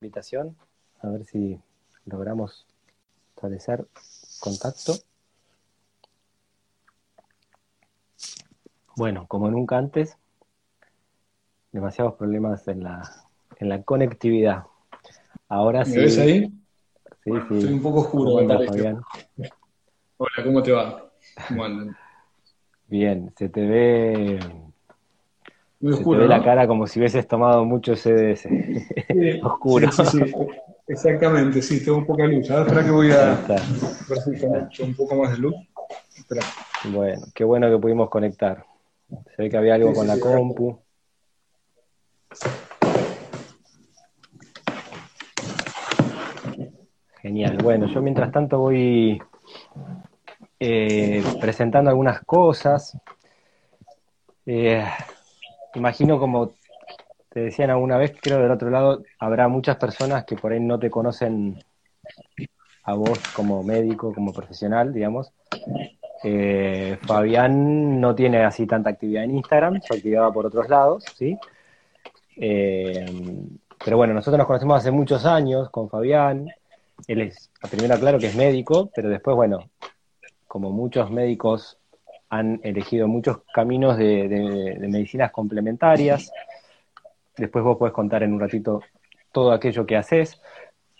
invitación, a ver si logramos establecer contacto. Bueno, como nunca antes, demasiados problemas en la, en la conectividad. Ahora ¿Me ves ahí? Sí, sí. Estoy un poco oscuro. ¿Cómo Fabián? Hola, ¿cómo te va? Bueno. Bien, se te ve muy oscuro, te ve la cara como si hubieses tomado mucho CDS. Sí, oscuro. Sí, sí, Exactamente, sí, tengo un poco de luz. Ahora espera que voy a ver un poco más de luz. Espera. Bueno, qué bueno que pudimos conectar. Se ve que había algo con la compu. Genial. Bueno, yo mientras tanto voy eh, presentando algunas cosas. Eh, imagino como te decían alguna vez, creo del otro lado habrá muchas personas que por ahí no te conocen a vos como médico, como profesional, digamos. Eh, Fabián no tiene así tanta actividad en Instagram, su actividad va por otros lados, ¿sí? pero bueno, nosotros nos conocemos hace muchos años con Fabián. Él es, primero claro que es médico, pero después, bueno, como muchos médicos han elegido muchos caminos de, medicinas complementarias. Después vos podés contar en un ratito todo aquello que haces.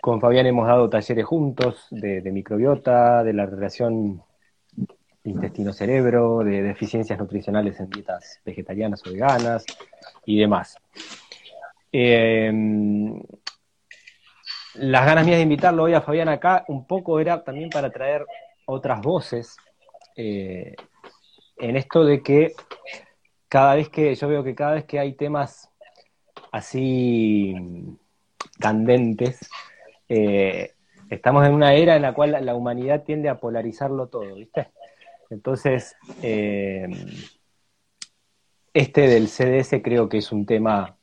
Con Fabián hemos dado talleres juntos de, microbiota, de la relación intestino-cerebro, de deficiencias nutricionales en dietas vegetarianas o veganas y demás. Eh, las ganas mías de invitarlo hoy a Fabián acá un poco era también para traer otras voces eh, en esto de que cada vez que, yo veo que cada vez que hay temas así candentes, eh, estamos en una era en la cual la humanidad tiende a polarizarlo todo, ¿viste? Entonces, eh, este del CDS creo que es un tema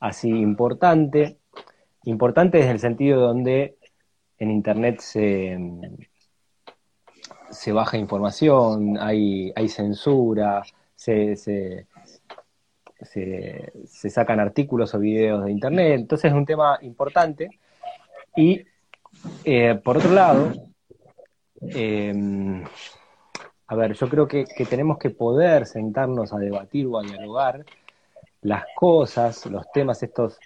así importante, importante desde el sentido donde en Internet se, se baja información, hay, hay censura, se, se, sacan artículos o videos de Internet, entonces es un tema importante. Y eh, por otro lado, em, a ver, yo creo que, que, tenemos que poder sentarnos a debatir o a dialogar las cosas, los temas estos,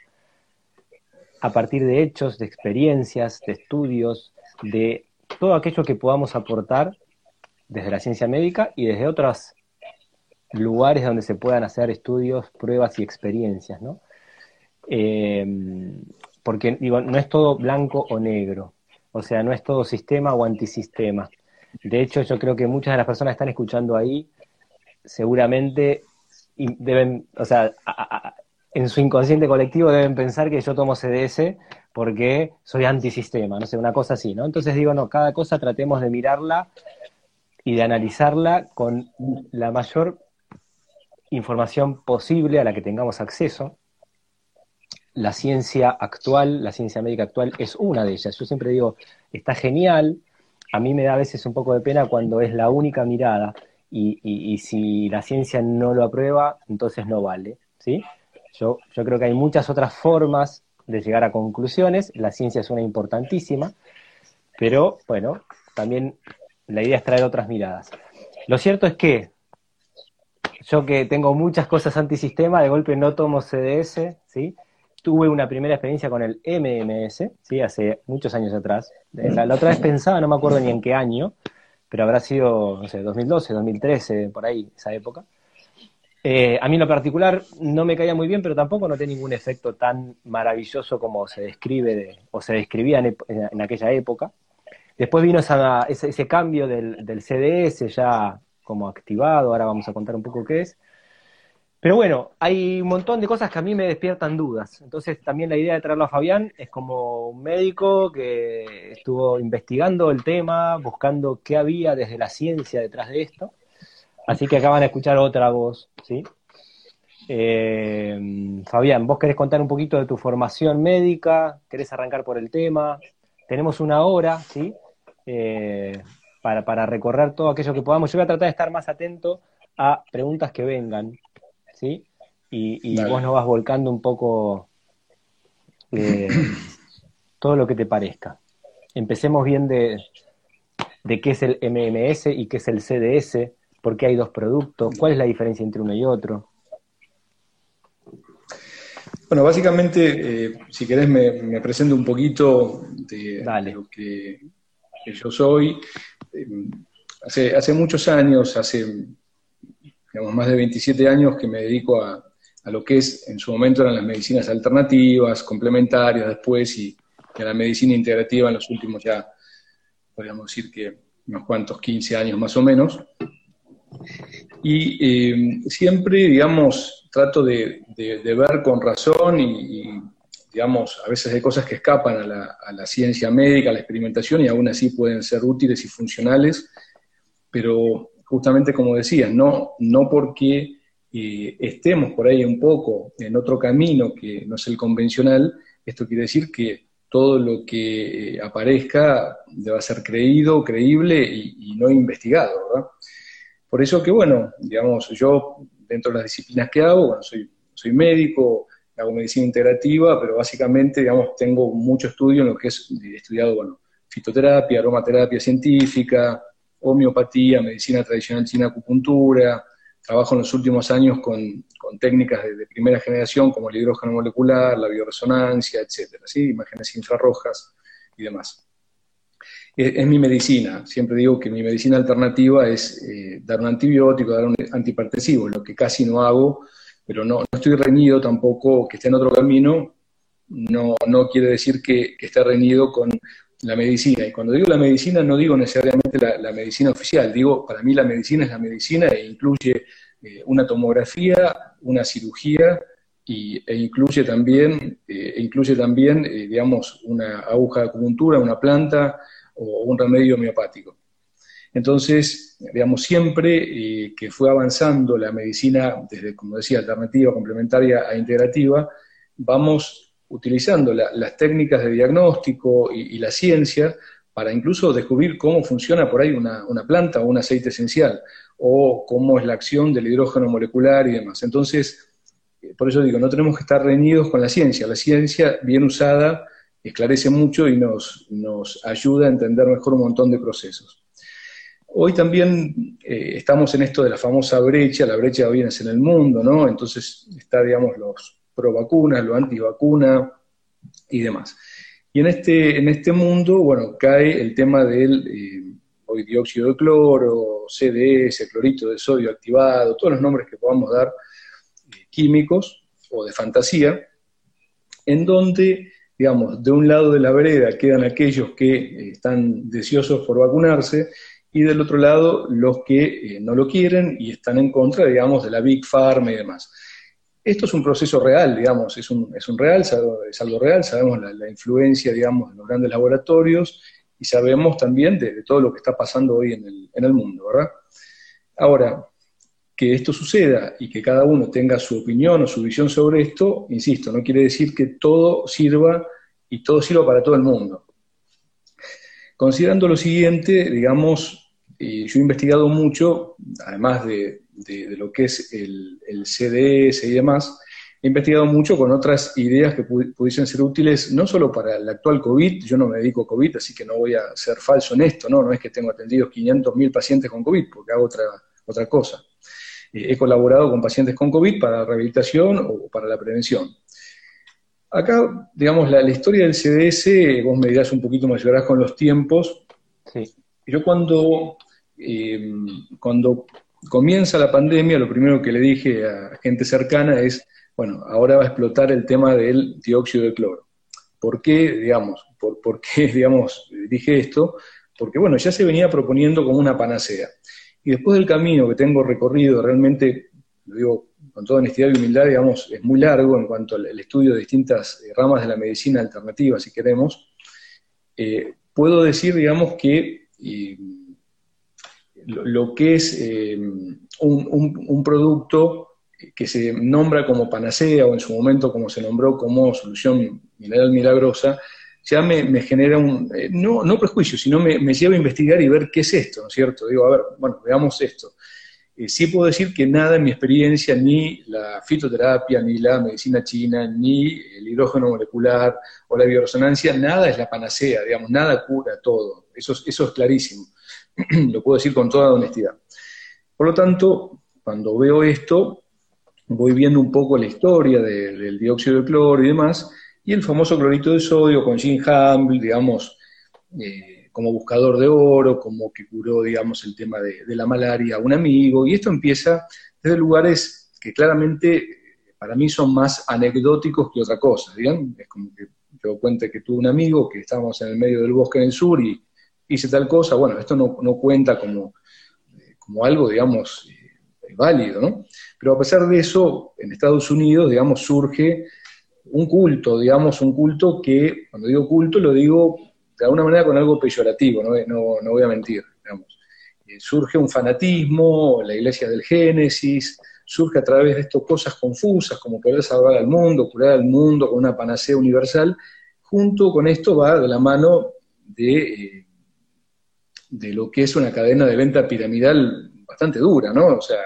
a partir de hechos, de experiencias, de estudios, de todo aquello que podamos aportar desde la ciencia médica y desde otros lugares donde se puedan hacer estudios, pruebas y experiencias, ¿no? Eh, porque no es todo blanco o negro, o sea, no es todo sistema o antisistema. De hecho, yo creo que muchas de las personas que están escuchando ahí seguramente deben, o sea, en su inconsciente colectivo deben pensar que yo tomo CDS porque soy antisistema, no sé, una cosa así, ¿no? Entonces digo, no, cada cosa tratemos de mirarla y de analizarla con la mayor información posible a la que tengamos acceso. La ciencia actual, la ciencia médica actual es una de ellas. Yo siempre digo, está genial, a mí me da a veces un poco de pena cuando es la única mirada y, si la ciencia no lo aprueba, entonces no vale. ¿sí? Yo, creo que hay muchas otras formas de llegar a conclusiones, la ciencia es una importantísima, pero bueno, también la idea es traer otras miradas. Lo cierto es que yo que tengo muchas cosas antisistema, de golpe no tomo CDS, ¿sí? Tuve una primera experiencia con el MMS, ¿sí? Hace muchos años atrás. La, otra vez pensaba, no me acuerdo ni en qué año, pero habrá sido, no sé, 2012, 2013, por ahí, esa época. Eh, a mí en lo particular no me caía muy bien, pero tampoco noté ningún efecto tan maravilloso como se describe o se describía en aquella época. Después vino ese, cambio del, CDS ya como activado, ahora vamos a contar un poco qué es. Pero bueno, hay un montón de cosas que a mí me despiertan dudas. Entonces también la idea de traerlo a Fabián es como un médico que estuvo investigando el tema, buscando qué había desde la ciencia detrás de esto. Así que acaban de escuchar otra voz, ¿sí? Eh, Fabián, ¿vos querés contar un poquito de tu formación médica? ¿Querés arrancar por el tema? Tenemos una hora, ¿sí? Eh, para, para, recorrer todo aquello que podamos. Yo voy a tratar de estar más atento a preguntas que vengan, ¿sí? Y, vos nos vas volcando un poco eh, todo lo que te parezca. Empecemos bien de, de qué es el MMS y qué es el CDS, por qué hay dos productos, cuál es la diferencia entre uno y otro. Bueno, básicamente, eh, si querés me, presento un poquito de, lo que, yo soy. Eh, hace, hace muchos años, hace digamos, más de 27 años que me dedico a, a lo que es, en su momento eran las medicinas alternativas, complementarias después, y, a la medicina integrativa en los últimos ya, podríamos decir que unos cuantos 15 años más o menos. Y eh, siempre, digamos, trato de, ver con razón y, digamos, a veces hay cosas que escapan a la, ciencia médica, a la experimentación, y aún así pueden ser útiles y funcionales, pero justamente como decía, no, no porque eh, estemos por ahí un poco en otro camino que no es el convencional, esto quiere decir que todo lo que eh, aparezca deba ser creído, creíble y, no investigado, ¿verdad? Por eso que, bueno, digamos, yo dentro de las disciplinas que hago, bueno, soy, soy médico, hago medicina integrativa, pero básicamente, digamos, tengo mucho estudio en lo que es he estudiado, bueno, fitoterapia, aromaterapia científica, homeopatía, medicina tradicional china, acupuntura, trabajo en los últimos años con, técnicas de, primera generación como el hidrógeno molecular, la bioresonancia, etcétera, ¿sí? imágenes infrarrojas y demás. Es, mi medicina, siempre digo que mi medicina alternativa es eh, dar un antibiótico, dar un antipartesivo, lo que casi no hago, pero no, estoy reñido tampoco que esté en otro camino, no, no quiere decir que, que esté reñido con la medicina. Y cuando digo la medicina, no digo necesariamente la, medicina oficial, digo, para mí la medicina es la medicina e incluye eh, una tomografía, una cirugía y, e incluye también, eh, e incluye también eh, digamos, una aguja de acupuntura, una planta o un remedio homeopático. Entonces, digamos, siempre que fue avanzando la medicina desde, como decía, alternativa, complementaria a integrativa, vamos utilizando las técnicas de diagnóstico y, la ciencia para incluso descubrir cómo funciona por ahí una, planta o un aceite esencial, o cómo es la acción del hidrógeno molecular y demás. Entonces, eh, por eso digo, no tenemos que estar reñidos con la ciencia. La ciencia, bien usada, esclarece mucho y nos, nos ayuda a entender mejor un montón de procesos. Hoy también eh, estamos en esto de la famosa brecha, la brecha hoy es en el mundo, ¿no? Entonces está, digamos, los, pro vacunas, lo antivacuna y demás. Y en este, en este mundo, bueno, cae el tema del eh, dióxido de cloro, CDS, clorito de sodio activado, todos los nombres que podamos dar eh, químicos o de fantasía, en donde, digamos, de un lado de la vereda quedan aquellos que eh, están deseosos por vacunarse y del otro lado los que no lo quieren y están en contra, digamos, de la Big Pharma y demás. Esto es un proceso real, digamos, es un, es un real, es algo real, sabemos la, influencia, digamos, de los grandes laboratorios y sabemos también de, todo lo que está pasando hoy en el, en el mundo, ¿verdad? Ahora, que esto suceda y que cada uno tenga su opinión o su visión sobre esto, insisto, no quiere decir que todo sirva y todo sirva para todo el mundo. Considerando lo siguiente, digamos, yo he investigado mucho, además de, de, lo que es el, CDS y demás, he investigado mucho con otras ideas que pudiesen ser útiles, no solo para el actual COVID, yo no me dedico a COVID, así que no voy a ser falso en esto, no, no es que tengo atendidos 500.000 pacientes con COVID, porque hago otra, otra cosa. Eh, he colaborado con pacientes con COVID para la rehabilitación o para la prevención. Acá, digamos, la, historia del CDS, vos me dirás un poquito, me ayudarás con los tiempos. Sí. Yo cuando, eh, cuando comienza la pandemia, lo primero que le dije a gente cercana es, bueno, ahora va a explotar el tema del dióxido de cloro. ¿Por qué, digamos, por, qué, digamos, dije esto? Porque, bueno, ya se venía proponiendo como una panacea. Y después del camino que tengo recorrido, realmente, lo digo con toda honestidad y humildad, digamos, es muy largo en cuanto al estudio de distintas eh, ramas de la medicina alternativa, si queremos, eh, puedo decir, digamos, que lo, que es eh, un, producto que se nombra como panacea o en su momento como se nombró como solución mineral milagrosa, ya me, genera un, eh, no, prejuicio, sino me, lleva a investigar y ver qué es esto, ¿no es cierto? Digo, a ver, bueno, veamos esto. eh, sí puedo decir que nada en mi experiencia, ni la fitoterapia, ni la medicina china, ni el hidrógeno molecular o la bioresonancia, nada es la panacea, digamos, nada cura todo. Eso, eso es clarísimo. Lo puedo decir con toda honestidad. Por lo tanto, cuando veo esto, voy viendo un poco la historia del dióxido de cloro y demás, y el famoso clorito de sodio con Jim Humble, digamos, eh, como buscador de oro, como que curó, digamos, el tema de, la malaria a un amigo, y esto empieza desde lugares que claramente para mí son más anecdóticos que otra cosa, ¿bien? Es como que yo cuente que tuve un amigo que estábamos en el medio del bosque en el sur y hice tal cosa, bueno, esto no, cuenta como, como algo, digamos, eh, válido, ¿no? Pero a pesar de eso, en Estados Unidos, digamos, surge un culto, digamos, un culto que, cuando digo culto, lo digo de alguna manera con algo peyorativo, no, no, voy a mentir, digamos. Eh, surge un fanatismo, la iglesia del Génesis, surge a través de estas cosas confusas, como querer salvar al mundo, curar al mundo con una panacea universal, junto con esto va de la mano de, eh, de lo que es una cadena de venta piramidal bastante dura, ¿no? O sea,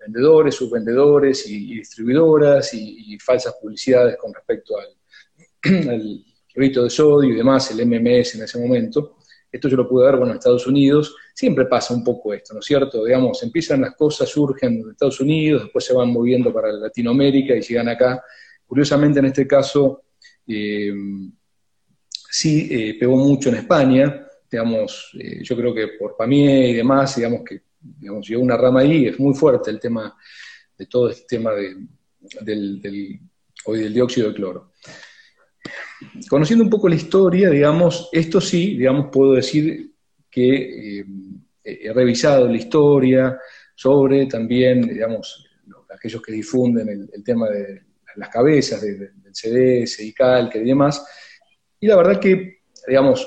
vendedores, subvendedores y, distribuidoras y, falsas publicidades con respecto al, al de sodio y demás, el MMS en ese momento. Esto yo lo pude ver, bueno, en Estados Unidos, siempre pasa un poco esto, ¿no es cierto? Digamos, empiezan las cosas, surgen en Estados Unidos, después se van moviendo para Latinoamérica y llegan acá. Curiosamente, en este caso, eh, sí eh, pegó mucho en España, digamos, eh, yo creo que por Pamié y demás, digamos que digamos, una rama ahí, es muy fuerte el tema de todo este tema del, hoy del dióxido de cloro. Conociendo un poco la historia, digamos, esto sí, digamos, puedo decir que eh, he revisado la historia sobre también, digamos, aquellos que difunden el, tema de las cabezas del CDS, ICAL, y demás, y la verdad que, digamos,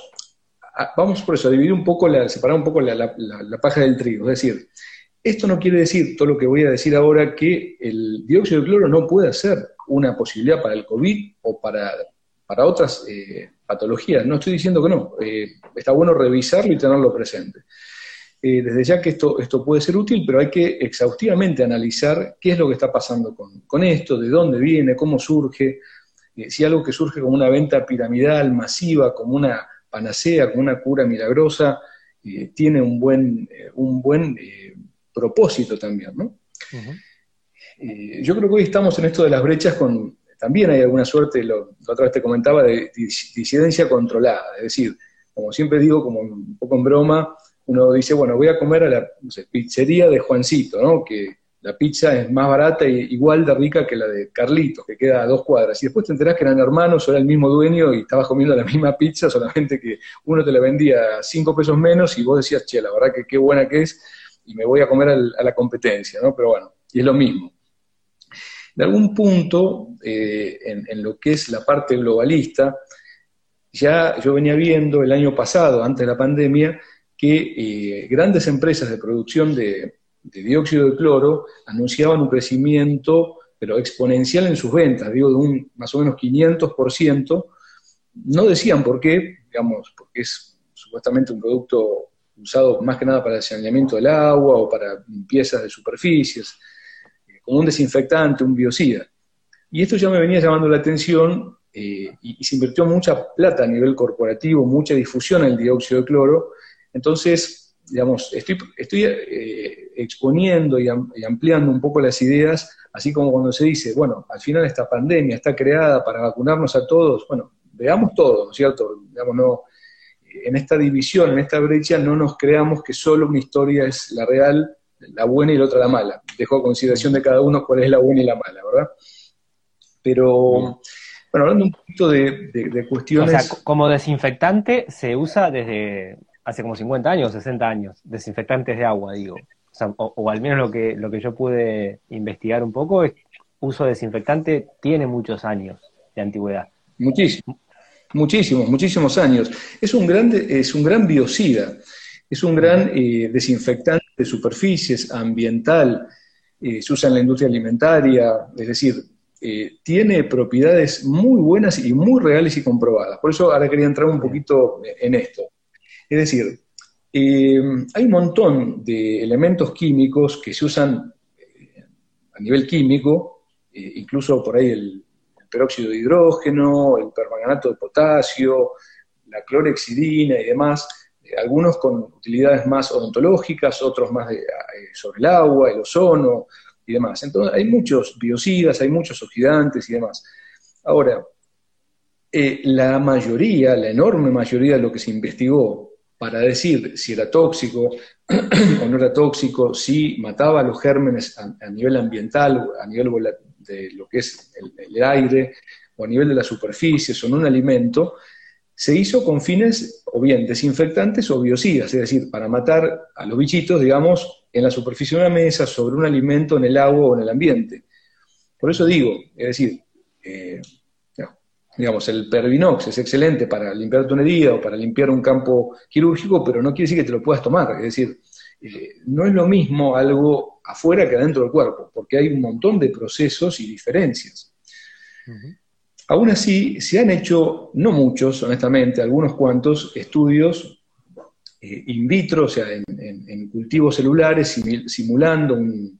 vamos por eso, a dividir un poco, la, separar un poco la, paja del trigo. Es decir, esto no quiere decir, todo lo que voy a decir ahora, que el dióxido de cloro no pueda ser una posibilidad para el COVID o para, para otras eh, patologías. No estoy diciendo que no. Eh, está bueno revisarlo y tenerlo presente. Eh, desde ya que esto, esto puede ser útil, pero hay que exhaustivamente analizar qué es lo que está pasando con, con esto, de dónde viene, cómo surge, si algo que surge como una venta piramidal, masiva, como una panacea, como una cura milagrosa, eh, tiene un buen, eh, un buen eh, propósito también, ¿no? yo creo que hoy estamos en esto de las brechas con, también hay alguna suerte, lo, la otra vez te comentaba, de disidencia controlada, es decir, como siempre digo, como un poco en broma, uno dice, bueno, voy a comer a la pizzería de Juancito, ¿no? Que la pizza es más barata y igual de rica que la de Carlitos, que queda a dos cuadras. Y después te enterás que eran hermanos, o era el mismo dueño y estabas comiendo la misma pizza, solamente que uno te la vendía cinco pesos menos y vos decías, che, la verdad que qué buena que es, y me voy a comer a la competencia, ¿no? Pero bueno, y es lo mismo. De algún punto, eh, en, lo que es la parte globalista, ya yo venía viendo el año pasado, antes de la pandemia, que eh, grandes empresas de producción de, de dióxido de cloro anunciaban un crecimiento, pero exponencial en sus ventas, digo, de un más o menos 500%. No decían por qué, digamos, porque es supuestamente un producto usado más que nada para el saneamiento del agua o para limpiezas de superficies, eh, como un desinfectante, un biocida. Y esto ya me venía llamando la atención eh, y, y, se invirtió mucha plata a nivel corporativo, mucha difusión en el dióxido de cloro. Entonces, digamos, estoy, estoy eh, exponiendo y, ampliando un poco las ideas, así como cuando se dice, bueno, al final esta pandemia está creada para vacunarnos a todos, bueno, veamos todo, ¿no es cierto? Digamos, no, en esta división, en esta brecha, no nos creamos que solo una historia es la real, la buena y la otra la mala. Dejo a consideración de cada uno cuál es la buena y la mala, ¿verdad? Pero, bueno, hablando un poquito de, de cuestiones... O sea, como desinfectante se usa desde hace como 50 años, 60 años, desinfectantes de agua, digo. O, al menos lo que, lo que yo pude investigar un poco es uso de desinfectante tiene muchos años de antigüedad. Muchísimos, muchísimos, muchísimos años. Es un gran, es un gran biocida, es un gran eh, desinfectante de superficies, ambiental, eh, se usa en la industria alimentaria, es decir, eh, tiene propiedades muy buenas y muy reales y comprobadas. Por eso ahora quería entrar un poquito en esto. Es decir, hay un montón de elementos químicos que se usan a nivel químico, incluso por ahí el, peróxido de hidrógeno, el permanganato de potasio, la clorexidina y demás, eh, algunos con utilidades más odontológicas, otros más eh, sobre el agua, el ozono y demás. Entonces, hay muchos biocidas, hay muchos oxidantes y demás. Ahora, eh, la mayoría, la enorme mayoría de lo que se investigó para decir si era tóxico o no era tóxico, si mataba a los gérmenes a, nivel ambiental, a nivel de lo que es el, aire, o a nivel de la superficie, son un alimento, se hizo con fines o bien desinfectantes o biocidas, es decir, para matar a los bichitos, digamos, en la superficie de una mesa, sobre un alimento, en el agua o en el ambiente. Por eso digo, es decir, eh, digamos, el Pervinox es excelente para limpiar tu herida o para limpiar un campo quirúrgico, pero no quiere decir que te lo puedas tomar. Es decir, eh, no es lo mismo algo afuera que adentro del cuerpo, porque hay un montón de procesos y diferencias. Aún así, se han hecho, no muchos, honestamente, algunos cuantos estudios eh, in vitro, o sea, en, cultivos celulares, simulando, un,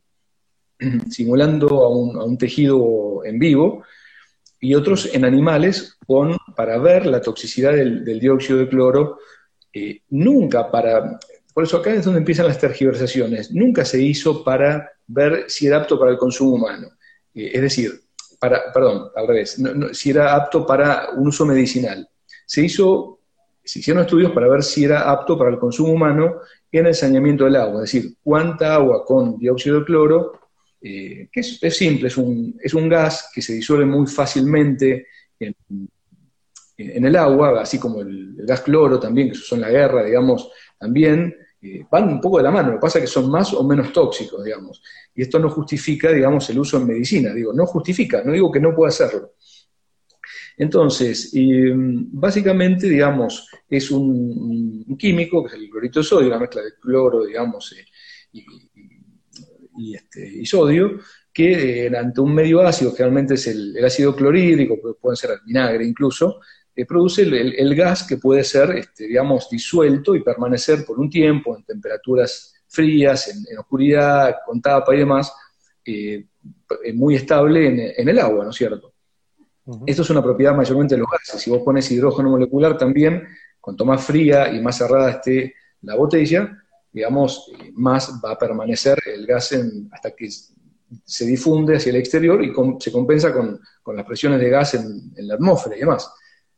simulando a un, tejido en vivo, y otros en animales para ver la toxicidad del, dióxido de cloro, eh, nunca para, por eso acá es donde empiezan las tergiversaciones. Nunca se hizo para ver si era apto para el consumo humano. Eh, es decir, para, perdón, al revés, si era apto para un uso medicinal. Se hizo, se hicieron estudios para ver si era apto para el consumo humano en el saneamiento del agua, es decir, cuánta agua con dióxido de cloro, eh, que es, simple, es un, es un gas que se disuelve muy fácilmente en, el agua, así como el, gas cloro también, que se usó en la guerra, digamos, también, eh, van un poco de la mano, lo que pasa es que son más o menos tóxicos, digamos. Y esto no justifica, digamos, el uso en medicina, digo, no justifica, no digo que no pueda hacerlo. Entonces, básicamente, digamos, es un, químico, que es el clorito de sodio, una mezcla de cloro, digamos, eh, y, este, y, sodio, que eh, ante un medio ácido, que realmente es el, el ácido clorhídrico, puede ser el vinagre incluso, eh, produce el, gas que puede ser, este, digamos, disuelto y permanecer por un tiempo en temperaturas frías, en, oscuridad, con tapa y demás, eh, eh, muy estable en, el agua, ¿no es cierto? Esto es una propiedad mayormente de los gases. Si vos pones hidrógeno molecular también, cuanto más fría y más cerrada esté la botella, digamos, más va a permanecer el gas hasta que se difunde hacia el exterior y se compensa con, las presiones de gas en, en la atmósfera y demás.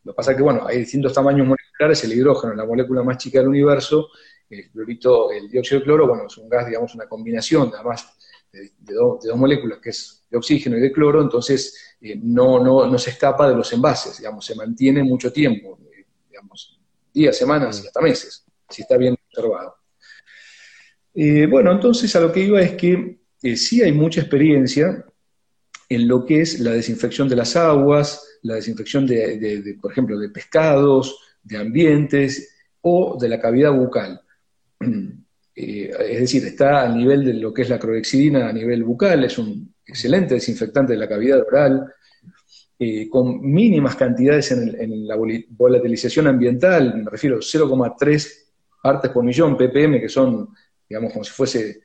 Lo que pasa es que, bueno, hay distintos tamaños moleculares, el hidrógeno la molécula más chica del universo, el dióxido de cloro, bueno, es un gas, digamos, una combinación, además, de, dos moléculas, que es de oxígeno y de cloro, entonces eh, no, no, se escapa de los envases, digamos, se mantiene mucho tiempo, eh, digamos, días, semanas y hasta meses, si está bien observado. Eh, bueno, entonces a lo que iba es que sí hay mucha experiencia en lo que es la desinfección de las aguas, la desinfección de, por ejemplo, de pescados, de ambientes o de la cavidad bucal. Eh, es decir, está a nivel de lo que es la clorexidina a nivel bucal, es un excelente desinfectante de la cavidad oral, eh, con mínimas cantidades en, la volatilización ambiental, me refiero a 0,3 partes por millón ppm, que son, digamos, como si fuese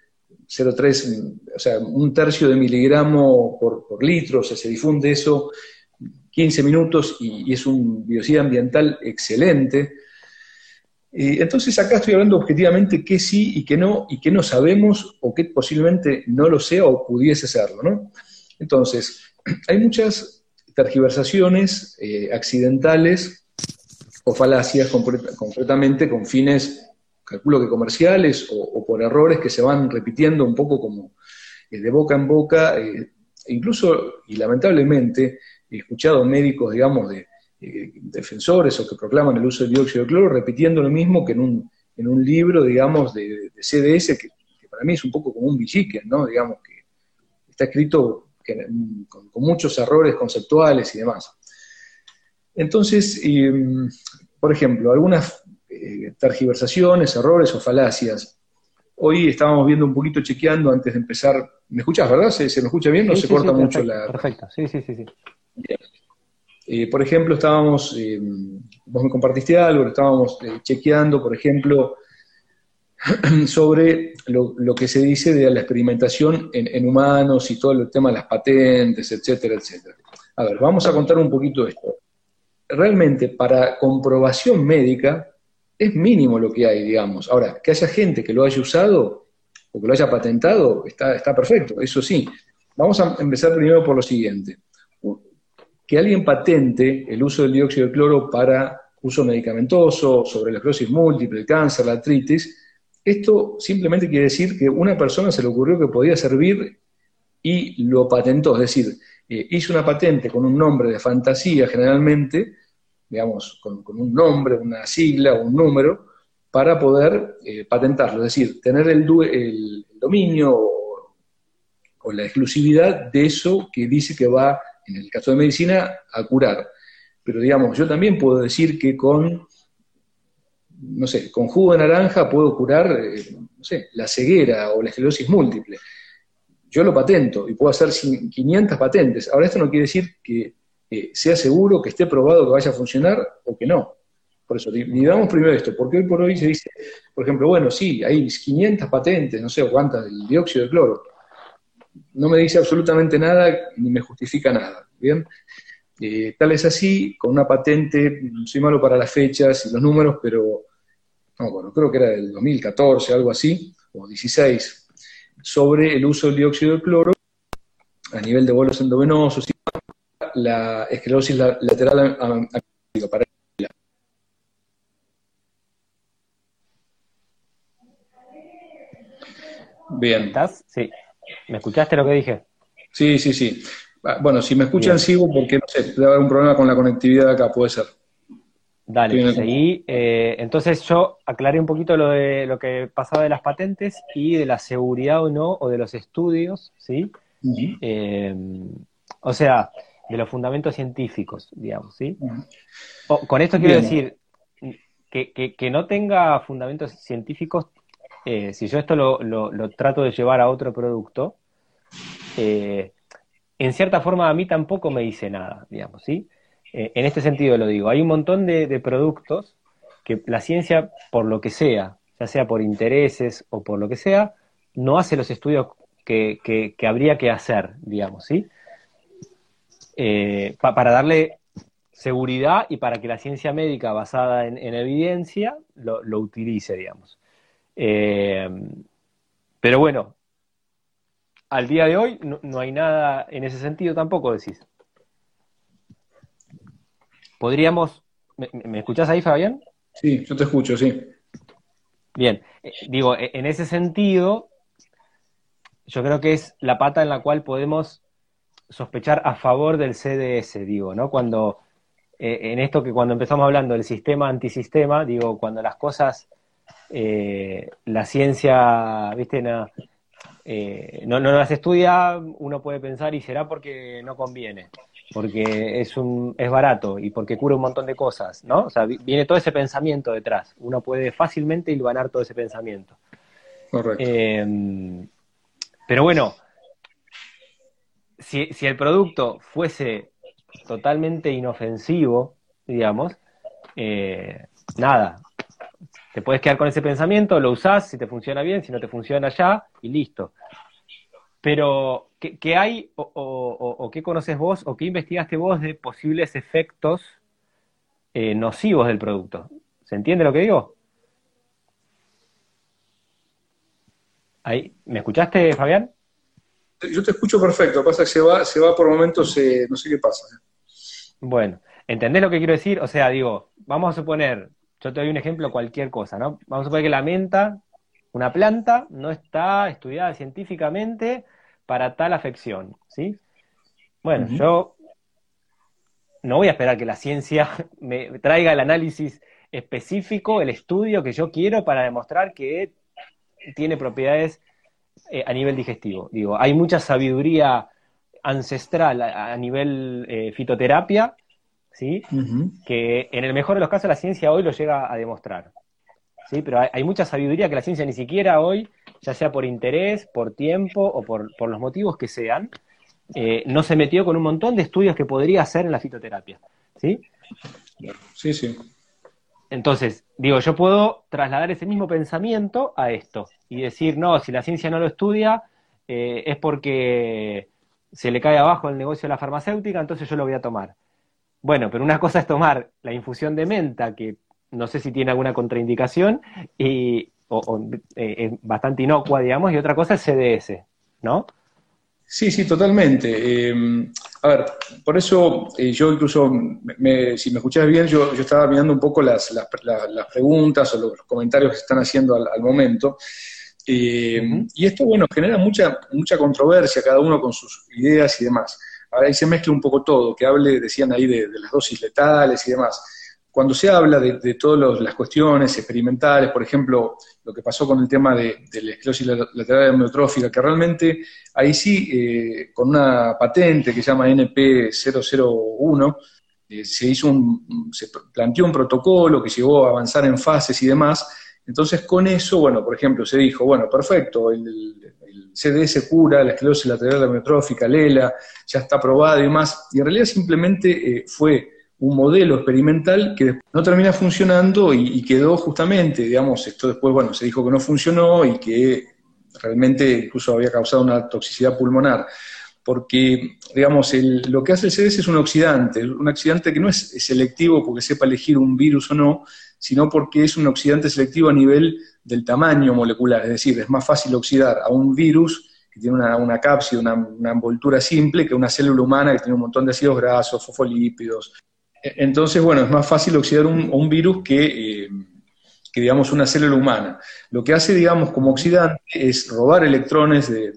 0,3, o sea, un tercio de miligramo por, litro, o sea, se difunde eso 15 minutos y, es un biocida ambiental excelente. entonces acá estoy hablando objetivamente qué sí y qué no, y qué no sabemos o qué posiblemente no lo sea o pudiese serlo. ¿no? Entonces, hay muchas tergiversaciones eh, accidentales o falacias concretamente con fines, calculo que comerciales o, por errores que se van repitiendo un poco como eh, de boca en boca, eh, incluso y lamentablemente he escuchado médicos, digamos, de defensores o que proclaman el uso del dióxido de cloro repitiendo lo mismo que en un, en un libro, digamos, de, CDS, que, para mí es un poco como un bichiquen, ¿no? Digamos, que está escrito con, muchos errores conceptuales y demás. Entonces, por ejemplo, algunas eh, tergiversaciones, errores o falacias. Hoy estábamos viendo un poquito, chequeando antes de empezar. ¿Me escuchas, verdad? ¿Se, me escucha bien o se corta mucho la.? Perfecto, sí, sí, sí. sí. Eh, por ejemplo, estábamos, eh, vos me compartiste algo, estábamos eh, chequeando, por ejemplo, sobre lo, que se dice de la experimentación en, humanos y todo el tema de las patentes, etcétera, etcétera. A ver, vamos a contar un poquito esto. Realmente, para comprobación médica, es mínimo lo que hay, digamos. Ahora, que haya gente que lo haya usado o que lo haya patentado, está, perfecto, eso sí. Vamos a empezar primero por lo siguiente. Que alguien patente el uso del dióxido de cloro para uso medicamentoso, sobre la esclerosis múltiple, el cáncer, la artritis, esto simplemente quiere decir que una persona se le ocurrió que podía servir y lo patentó, es decir, eh, hizo una patente con un nombre de fantasía generalmente, digamos, con, un nombre, una sigla un número, para poder eh, patentarlo, es decir, tener el, dominio o, o, la exclusividad de eso que dice que va, en el caso de medicina, a curar. Pero digamos, yo también puedo decir que con no sé, con jugo de naranja puedo curar, eh, no sé, la ceguera o la esclerosis múltiple. Yo lo patento y puedo hacer 500 patentes. Ahora, esto no quiere decir que eh, sea seguro, que esté probado que vaya a funcionar o que no. Por eso, digamos primero esto, porque hoy por hoy se dice, por ejemplo, bueno, sí, hay 500 patentes, no sé cuántas, del dióxido de cloro. No me dice absolutamente nada ni me justifica nada. ¿Bien? Eh, tal es así, con una patente, soy malo para las fechas y los números, pero no, bueno, creo que era del 2014, algo así, o 16, sobre el uso del dióxido de cloro a nivel de bolos endovenosos y la esclerosis lateral para Bien. ¿Estás? Sí. ¿Me escuchaste lo que dije? Sí, sí, sí. Ah, bueno, si me escuchan sigo porque, no sé, debe haber un problema con la conectividad acá, puede ser. Dale, seguí. Eh, entonces yo aclaré un poquito lo de lo que pasaba de las patentes y de la seguridad o no, o de los estudios, ¿sí? Eh, o sea, de los fundamentos científicos, digamos, ¿sí? con esto quiero decir que, no tenga fundamentos científicos, eh, si yo esto lo, lo, trato de llevar a otro producto, en cierta forma a mí tampoco me dice nada, digamos, ¿sí? Eh, en este sentido lo digo, hay un montón de, productos que la ciencia, por lo que sea, ya sea por intereses o por lo que sea, no hace los estudios que, habría que hacer, digamos, ¿sí? Eh, para darle seguridad y para que la ciencia médica basada en, evidencia lo, utilice, digamos. Eh, pero bueno, al día de hoy no hay nada en ese sentido tampoco, decís. Podríamos. ¿Me, me escuchás ahí, Fabián? Sí, yo te escucho, sí. Bien, eh, digo, e, en ese sentido, yo creo que es la pata en la cual podemos sospechar a favor del CDS, digo, ¿no? Cuando, eh, en esto que cuando empezamos hablando del sistema antisistema, digo, cuando las cosas, eh, la ciencia, viste, no, no, no, las estudia, uno puede pensar y será porque no conviene porque es, un, es barato y porque cura un montón de cosas, ¿no? O sea, viene todo ese pensamiento detrás. Uno puede fácilmente hilvanar todo ese pensamiento. Correcto. Pero bueno, si, si, el producto fuese totalmente inofensivo, digamos, eh, nada, te puedes quedar con ese pensamiento, lo usás, si te funciona bien, si no te funciona ya, y listo. Pero, ¿qué, hay o, qué conoces vos o qué investigaste vos de posibles efectos eh, nocivos del producto? ¿Se entiende lo que digo? Ahí, ¿Me escuchaste, Fabián? Yo te escucho perfecto, pasa que se va, se va por momentos, eh, no sé qué pasa. Bueno, ¿entendés lo que quiero decir? O sea, digo, vamos a suponer, yo te doy un ejemplo, cualquier cosa, ¿no? Vamos a suponer que la menta una planta no está estudiada científicamente para tal afección, ¿sí? Bueno, yo no voy a esperar que la ciencia me traiga el análisis específico, el estudio que yo quiero para demostrar que tiene propiedades eh, a nivel digestivo. Digo, hay mucha sabiduría ancestral a, nivel eh, fitoterapia, ¿sí? Que en el mejor de los casos la ciencia hoy lo llega a demostrar. ¿sí? Pero hay, mucha sabiduría que la ciencia ni siquiera hoy, ya sea por interés, por tiempo o por, los motivos que sean, eh, no se metió con un montón de estudios que podría hacer en la fitoterapia. ¿Sí? Sí, sí. entonces, digo, yo puedo trasladar ese mismo pensamiento a esto y decir, no, si la ciencia no lo estudia, eh, es porque se le cae abajo el negocio de la farmacéutica, entonces yo lo voy a tomar. Bueno, pero una cosa es tomar la infusión de menta, que no sé si tiene alguna contraindicación, y, o, eh, es bastante inocua, digamos, y otra cosa es CDS, ¿no? Sí, sí, totalmente. Eh, a ver, por eso eh, yo incluso, si me escuchás bien, yo, estaba mirando un poco las, preguntas o los comentarios que se están haciendo al, momento. Y esto, bueno, genera mucha, mucha controversia, cada uno con sus ideas y demás. Ahora ahí se mezcla un poco todo, que hable, decían ahí, de las dosis letales y demás cuando se habla de, todas las cuestiones experimentales, por ejemplo, lo que pasó con el tema de, la esclerosis lateral amiotrófica, que realmente ahí sí, eh, con una patente que se llama NP001, eh, se hizo un, se planteó un protocolo que llegó a avanzar en fases y demás. Entonces, con eso, bueno, por ejemplo, se dijo, bueno, perfecto, el, CDS cura la esclerosis lateral amiotrófica, LELA, ya está aprobado y demás, y en realidad simplemente eh, fue un modelo experimental que no termina funcionando y, quedó justamente, digamos, esto después, bueno, se dijo que no funcionó y que realmente incluso había causado una toxicidad pulmonar, porque, digamos, lo que hace el CDS es un oxidante, un oxidante que no es selectivo porque sepa elegir un virus o no, sino porque es un oxidante selectivo a nivel del tamaño molecular, es decir, es más fácil oxidar a un virus que tiene una, una cápsida, una, envoltura simple, que una célula humana que tiene un montón de ácidos grasos, fosfolípidos, entonces, bueno, es más fácil oxidar un, virus eh, que, digamos, una célula humana. Lo que hace, digamos, como oxidante es robar electrones de,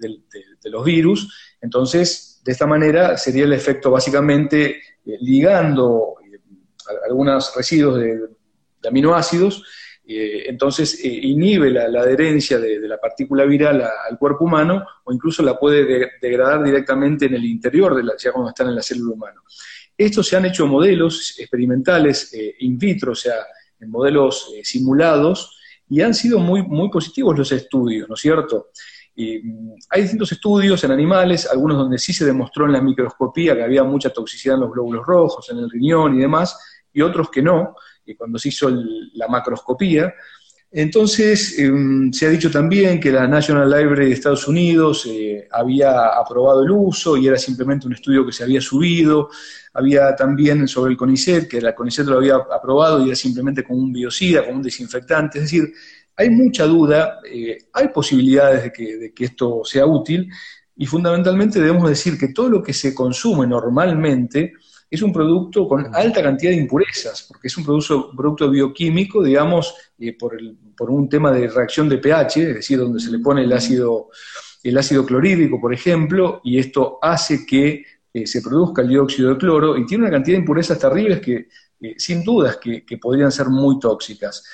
los virus, entonces, de esta manera sería el efecto básicamente eh, ligando eh, algunos residuos de, aminoácidos, entonces inhibe la, adherencia de, la partícula viral al cuerpo humano o incluso la puede degradar directamente en el interior, de la, ya cuando están en la célula humana. Estos se han hecho modelos experimentales eh, in vitro, o sea, en modelos eh, simulados, y han sido muy, muy positivos los estudios, ¿no es cierto? Mm, hay distintos estudios en animales, algunos donde sí se demostró en la microscopía que había mucha toxicidad en los glóbulos rojos, en el riñón y demás, y otros que no, y cuando se hizo la macroscopía, entonces, em, se ha dicho también que la National Library de Estados Unidos eh, había aprobado el uso y era simplemente un estudio que se había subido. Había también sobre el CONICET, que la CONICET lo había aprobado y era simplemente como un biocida, como un desinfectante. Es decir, hay mucha duda, eh, hay posibilidades de que, de que esto sea útil y fundamentalmente debemos decir que todo lo que se consume normalmente es un producto con alta cantidad de impurezas, porque es un producto, producto bioquímico, digamos, eh, por, un tema de reacción de pH, es decir, donde se le pone el ácido, el ácido clorhídrico, por ejemplo, y esto hace que eh, se produzca el dióxido de cloro, y tiene una cantidad de impurezas terribles que, eh, sin dudas, que, podrían ser muy tóxicas.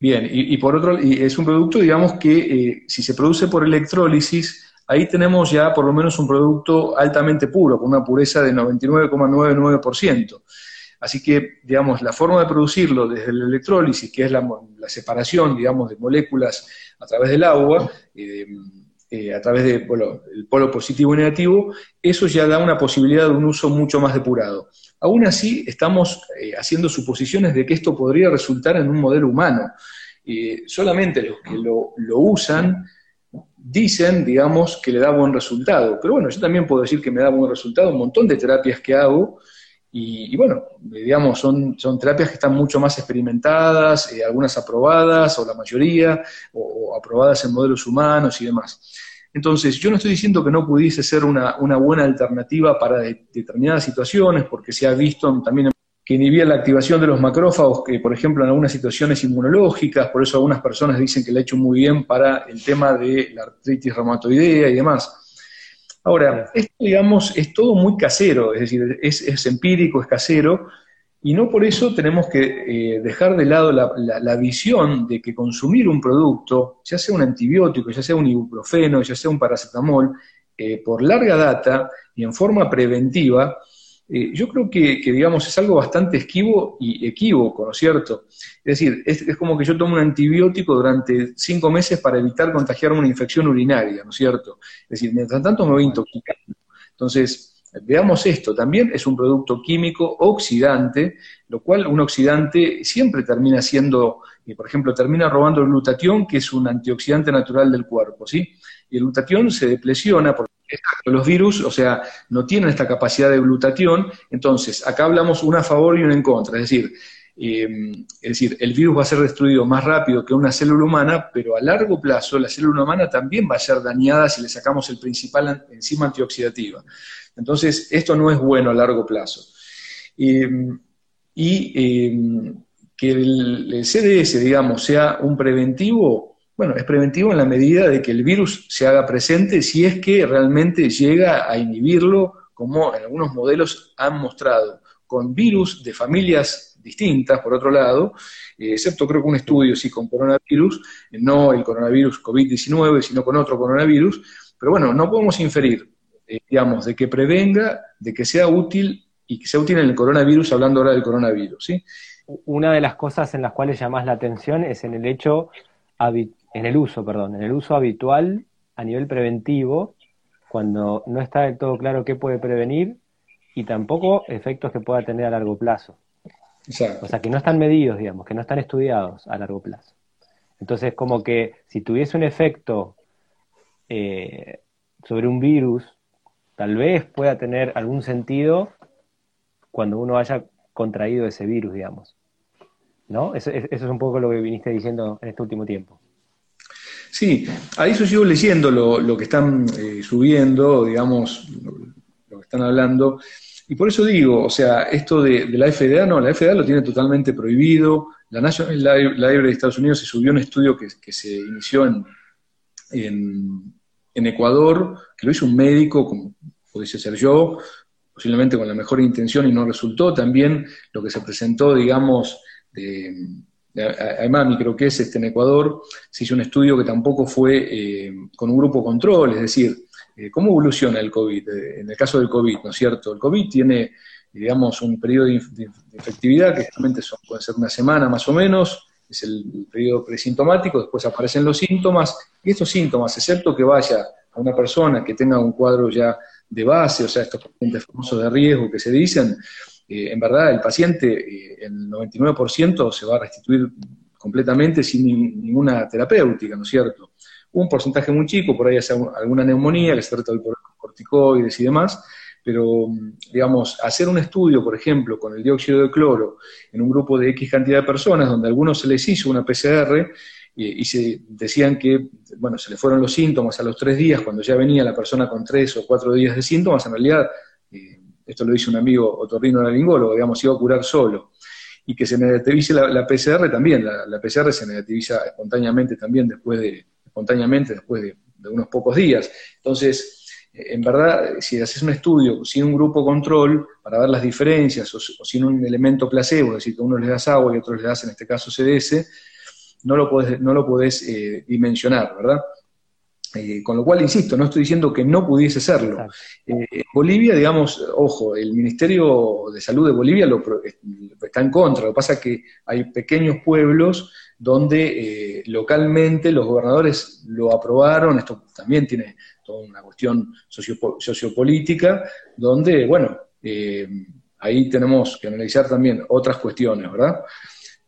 Bien, y, por otro, y es un producto, digamos, que si se produce por electrólisis, ahí tenemos ya por lo menos un producto altamente puro, con una pureza de 99,99%. Así que, digamos, la forma de producirlo desde el electrólisis, que es la, separación, digamos, de moléculas a través del agua, eh, eh, a través del polo positivo y negativo, eso ya da una posibilidad de un uso mucho más depurado. Aún así, estamos eh, haciendo suposiciones de que esto podría resultar en un modelo humano. solamente los que lo usan dicen, digamos, que le da buen resultado. Pero bueno, yo también puedo decir que me da buen resultado un montón de terapias que hago. Y, bueno, digamos, son, son terapias que están mucho más experimentadas, eh, algunas aprobadas, o la mayoría, o, aprobadas en modelos humanos y demás. Entonces, yo no estoy diciendo que no pudiese ser una, una buena alternativa para determinadas situaciones, porque se ha visto también en que inhibía la activación de los macrófagos, que por ejemplo en algunas situaciones inmunológicas, por eso algunas personas dicen que le ha hecho muy bien para el tema de la artritis reumatoidea y demás. Ahora, esto digamos es todo muy casero, es decir, es, empírico, es casero, y no por eso tenemos que eh, dejar de lado la, visión de que consumir un producto, ya sea un antibiótico, ya sea un ibuprofeno, ya sea un paracetamol, eh, por larga data y en forma preventiva, eh, yo creo que, digamos, es algo bastante esquivo y equívoco, ¿no es cierto? Es decir, es, como que yo tomo un antibiótico durante cinco meses para evitar contagiarme una infección urinaria, ¿no es cierto? Es decir, mientras tanto me voy intoxicando. Entonces, veamos esto, también es un producto químico oxidante, lo cual un oxidante siempre termina siendo, eh, por ejemplo, termina robando el glutatión, que es un antioxidante natural del cuerpo, ¿sí? Y el glutatión se depresiona porque los virus, o sea, no tienen esta capacidad de glutatión, entonces acá hablamos una a favor y una en contra, es decir, eh, es decir, el virus va a ser destruido más rápido que una célula humana, pero a largo plazo la célula humana también va a ser dañada si le sacamos el principal enzima antioxidativa. Entonces, esto no es bueno a largo plazo. Eh, y eh, que el, CDS, digamos, sea un preventivo, bueno, es preventivo en la medida de que el virus se haga presente si es que realmente llega a inhibirlo, como en algunos modelos han mostrado, con virus de familias distintas, por otro lado, eh, excepto creo que un estudio sí con coronavirus, eh, no el coronavirus COVID-19, sino con otro coronavirus, pero bueno, no podemos inferir, eh, digamos, de que prevenga, de que sea útil y que sea útil en el coronavirus, hablando ahora del coronavirus, ¿sí? Una de las cosas en las cuales llamas la atención es en el hecho, en el uso, perdón, en el uso habitual a nivel preventivo, cuando no está del todo claro qué puede prevenir y tampoco efectos que pueda tener a largo plazo. O sea, que no están medidos, digamos, que no están estudiados a largo plazo. Entonces, como que si tuviese un efecto eh, sobre un virus, tal vez pueda tener algún sentido cuando uno haya contraído ese virus, digamos. ¿No? Eso, es un poco lo que viniste diciendo en este último tiempo. Sí, ahí yo sigo leyendo lo, que están eh, subiendo, digamos, lo que están hablando. Y por eso digo, o sea, esto de, la FDA, no, la FDA lo tiene totalmente prohibido. La National Library de Estados Unidos se subió un estudio que, se inició en, en, Ecuador, que lo hizo un médico, como pudiese ser yo, posiblemente con la mejor intención y no resultó. También lo que se presentó, digamos, de, de creo que es este, en Ecuador, se hizo un estudio que tampoco fue eh, con un grupo control, es decir, eh, ¿Cómo evoluciona el COVID? Eh, en el caso del COVID, ¿no es cierto? El COVID tiene, digamos, un periodo de, efectividad que justamente puede ser una semana más o menos, es el periodo presintomático, después aparecen los síntomas, y estos síntomas, excepto que vaya a una persona que tenga un cuadro ya de base, o sea, estos pacientes famosos de riesgo que se dicen, eh, en verdad el paciente, el 99% se va a restituir completamente sin ninguna terapéutica, ¿no es cierto? un porcentaje muy chico, por ahí hace alguna neumonía que se trata de corticoides y demás, pero, digamos, hacer un estudio, por ejemplo, con el dióxido de cloro en un grupo de X cantidad de personas, donde a algunos se les hizo una PCR y, se decían que, bueno, se le fueron los síntomas a los tres días, cuando ya venía la persona con tres o cuatro días de síntomas, en realidad, eh, esto lo dice un amigo otorrino laringólogo, digamos, iba a curar solo. Y que se negativice la, PCR también, la PCR se negativiza espontáneamente también después de, espontáneamente después de, unos pocos días. Entonces, eh, en verdad, si haces un estudio sin un grupo control para ver las diferencias o, sin un elemento placebo, es decir, que uno le das agua y otros le das, en este caso, CDS, no lo podés, no lo podés eh, dimensionar, ¿verdad? Eh, con lo cual, insisto, no estoy diciendo que no pudiese serlo. Bolivia, digamos, ojo, el Ministerio de Salud de Bolivia lo, está en contra. Lo que pasa es que hay pequeños pueblos donde eh, localmente los gobernadores lo aprobaron, esto también tiene toda una cuestión sociopolítica, donde, bueno, eh, ahí tenemos que analizar también otras cuestiones, ¿verdad?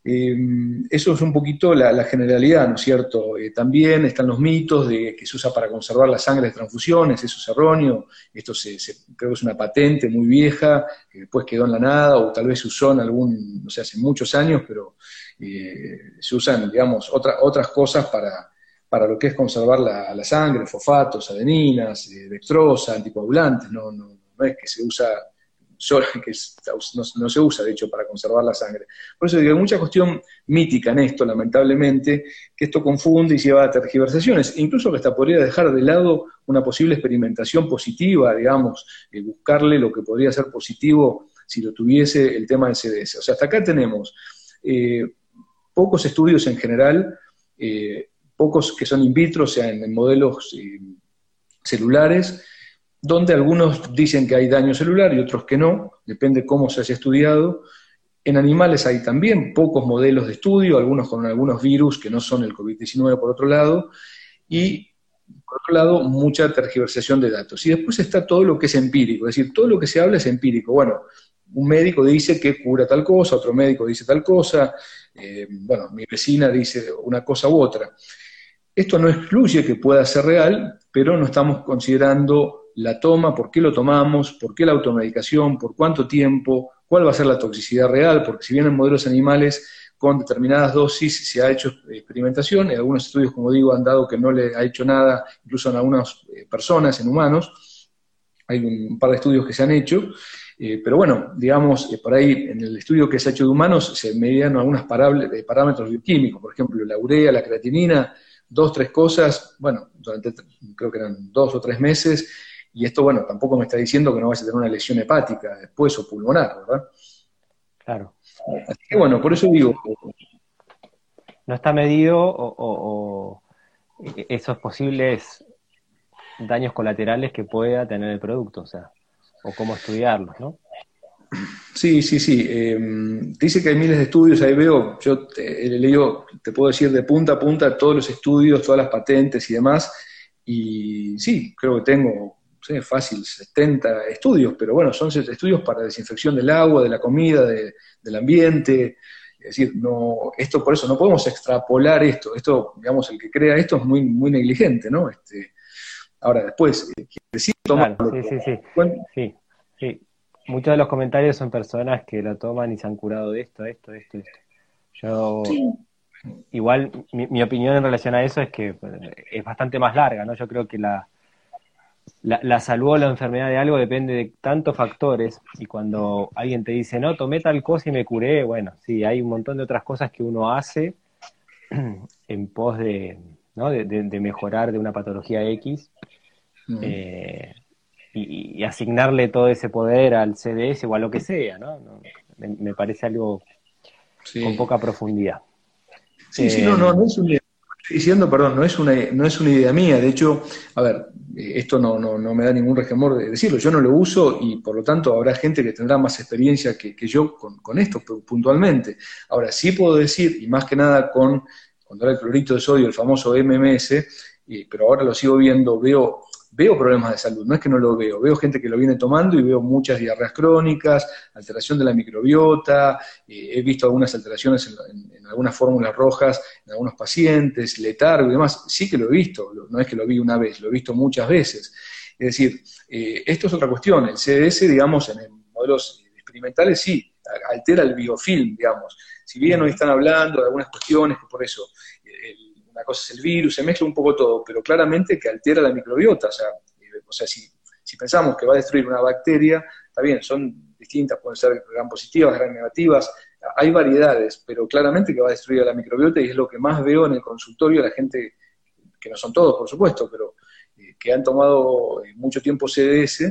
Eh, eso es un poquito la, generalidad, ¿no es cierto? también están los mitos de que se usa para conservar la sangre de transfusiones, eso es erróneo, esto se, creo que es una patente muy vieja, que después quedó en la nada, o tal vez se usó en algún, no sé, hace muchos años, pero eh, se usan, digamos, otras cosas para, para lo que es conservar la, sangre, fosfatos, adeninas, eh, dextrosa, anticoagulantes, no, no, no, es que se usa solo, que no, se usa, de hecho, para conservar la sangre. Por eso digo, hay mucha cuestión mítica en esto, lamentablemente, que esto confunde y lleva a tergiversaciones, incluso que hasta podría dejar de lado una posible experimentación positiva, digamos, eh, buscarle lo que podría ser positivo si lo tuviese el tema del CDS. O sea, hasta acá tenemos pocos estudios en general, eh, pocos que son in vitro, o sea, en, modelos eh, celulares, donde algunos dicen que hay daño celular y otros que no, depende cómo se haya estudiado. En animales hay también pocos modelos de estudio, algunos con algunos virus que no son el COVID-19 por otro lado, y por otro lado, mucha tergiversación de datos. Y después está todo lo que es empírico, es decir, todo lo que se habla es empírico. Bueno, un médico dice que cura tal cosa, otro médico dice tal cosa, eh, bueno, mi vecina dice una cosa u otra. Esto no excluye que pueda ser real, pero no estamos considerando la toma, por qué lo tomamos, por qué la automedicación, por cuánto tiempo, cuál va a ser la toxicidad real, porque si bien en modelos animales con determinadas dosis se ha hecho experimentación, en algunos estudios, como digo, han dado que no le ha hecho nada, incluso en algunas eh, personas, en humanos, hay un par de estudios que se han hecho, eh, pero bueno, digamos, eh, por ahí en el estudio que se ha hecho de humanos se medían algunos parámetros bioquímicos, por ejemplo, la urea, la creatinina, dos, tres cosas, bueno, durante creo que eran dos o tres meses, y esto, bueno, tampoco me está diciendo que no vaya a tener una lesión hepática después o pulmonar, ¿verdad? Claro. Así que bueno, por eso digo. No está medido o, esos posibles daños colaterales que pueda tener el producto, o sea, o cómo estudiarlos, ¿no? Sí, sí, sí. Em, dice que hay miles de estudios, ahí veo, yo te, he leído, te puedo decir de punta a punta todos los estudios, todas las patentes y demás, y sí, creo que tengo sé, fácil, 70 estudios, pero bueno, son estudios para desinfección del agua, de la comida, del ambiente. Es decir, no, esto por eso no podemos extrapolar esto. Esto, digamos, el que crea esto es muy, muy negligente, ¿no? Este, ahora, después, eh, sí, sí, sí, sí, sí, Muchos de los comentarios son personas que lo toman y se han curado de esto, esto, esto, esto. Yo, igual, mi, mi opinión en relación a eso es que es bastante más larga, ¿no? Yo creo que la, la, salud o la enfermedad de algo depende de tantos factores y cuando alguien te dice, no, tomé tal cosa y me curé, bueno, sí, hay un montón de otras cosas que uno hace en pos de, ¿no? de, mejorar de una patología X eh, y, asignarle todo ese poder al CDS o a lo que sea, ¿no? me, parece algo con poca profundidad. Sí, sí, no, no, no es un diciendo, perdón, no es, una, no es una idea mía. De hecho, a ver, eh, esto no, no, no, me da ningún resquemor de decirlo. Yo no lo uso y por lo tanto habrá gente que tendrá más experiencia que, yo con, con, esto puntualmente. Ahora, sí puedo decir, y más que nada con, era el clorito de sodio, el famoso MMS, pero ahora lo sigo viendo, veo veo problemas de salud, no es que no lo veo, veo gente que lo viene tomando y veo muchas diarreas crónicas, alteración de la microbiota, eh, he visto algunas alteraciones en, algunas fórmulas rojas en algunos pacientes, letargo y demás, sí que lo he visto, no es que lo vi una vez, lo he visto muchas veces. Es decir, eh, esto es otra cuestión, el CDS, digamos, en modelos experimentales sí, altera el biofilm, digamos. Si bien hoy están hablando de algunas cuestiones que por eso una cosa es el virus, se mezcla un poco todo, pero claramente que altera la microbiota. O sea, eh, o sea si, pensamos que va a destruir una bacteria, está bien, son distintas, pueden ser gran positivas, gran negativas, hay variedades, pero claramente que va a destruir la microbiota y es lo que más veo en el consultorio, la gente, que no son todos, por supuesto, pero eh, que han tomado eh, mucho tiempo CDS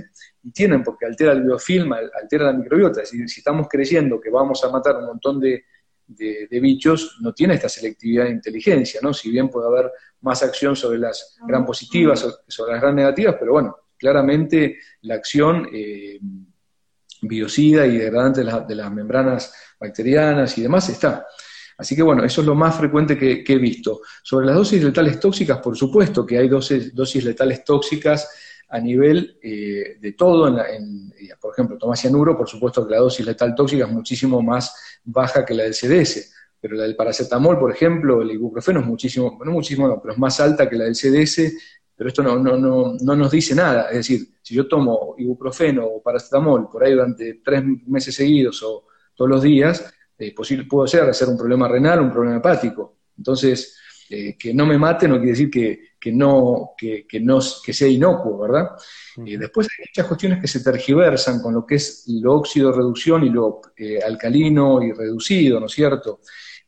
y tienen, porque altera el biofilm, altera la microbiota. Es decir, si estamos creyendo que vamos a matar un montón de de, bichos no tiene esta selectividad de inteligencia, ¿no? Si bien puede haber más acción sobre las gran positivas, sobre las gran negativas, pero bueno, claramente la acción eh, biocida y degradante de, las membranas bacterianas y demás está. Así que bueno, eso es lo más frecuente que, he visto. Sobre las dosis letales tóxicas, por supuesto que hay dosis, dosis letales tóxicas a nivel eh, de todo. En, eh, por ejemplo, tomás cianuro, por supuesto que la dosis letal tóxica es muchísimo más baja que la del CDS, pero la del paracetamol, por ejemplo, el ibuprofeno es muchísimo, no muchísimo, pero es más alta que la del CDS, pero esto no, no, no, no nos dice nada. Es decir, si yo tomo ibuprofeno o paracetamol por ahí durante tres meses seguidos o todos los días, eh, posible, puedo ser hacer un problema renal, un problema hepático. Entonces, eh, que no me mate no quiere decir que, que no, que, que, no, que sea inocuo, ¿verdad? Eh, después hay muchas cuestiones que se tergiversan con lo que es lo óxido reducción y lo eh, alcalino y reducido, ¿no es cierto?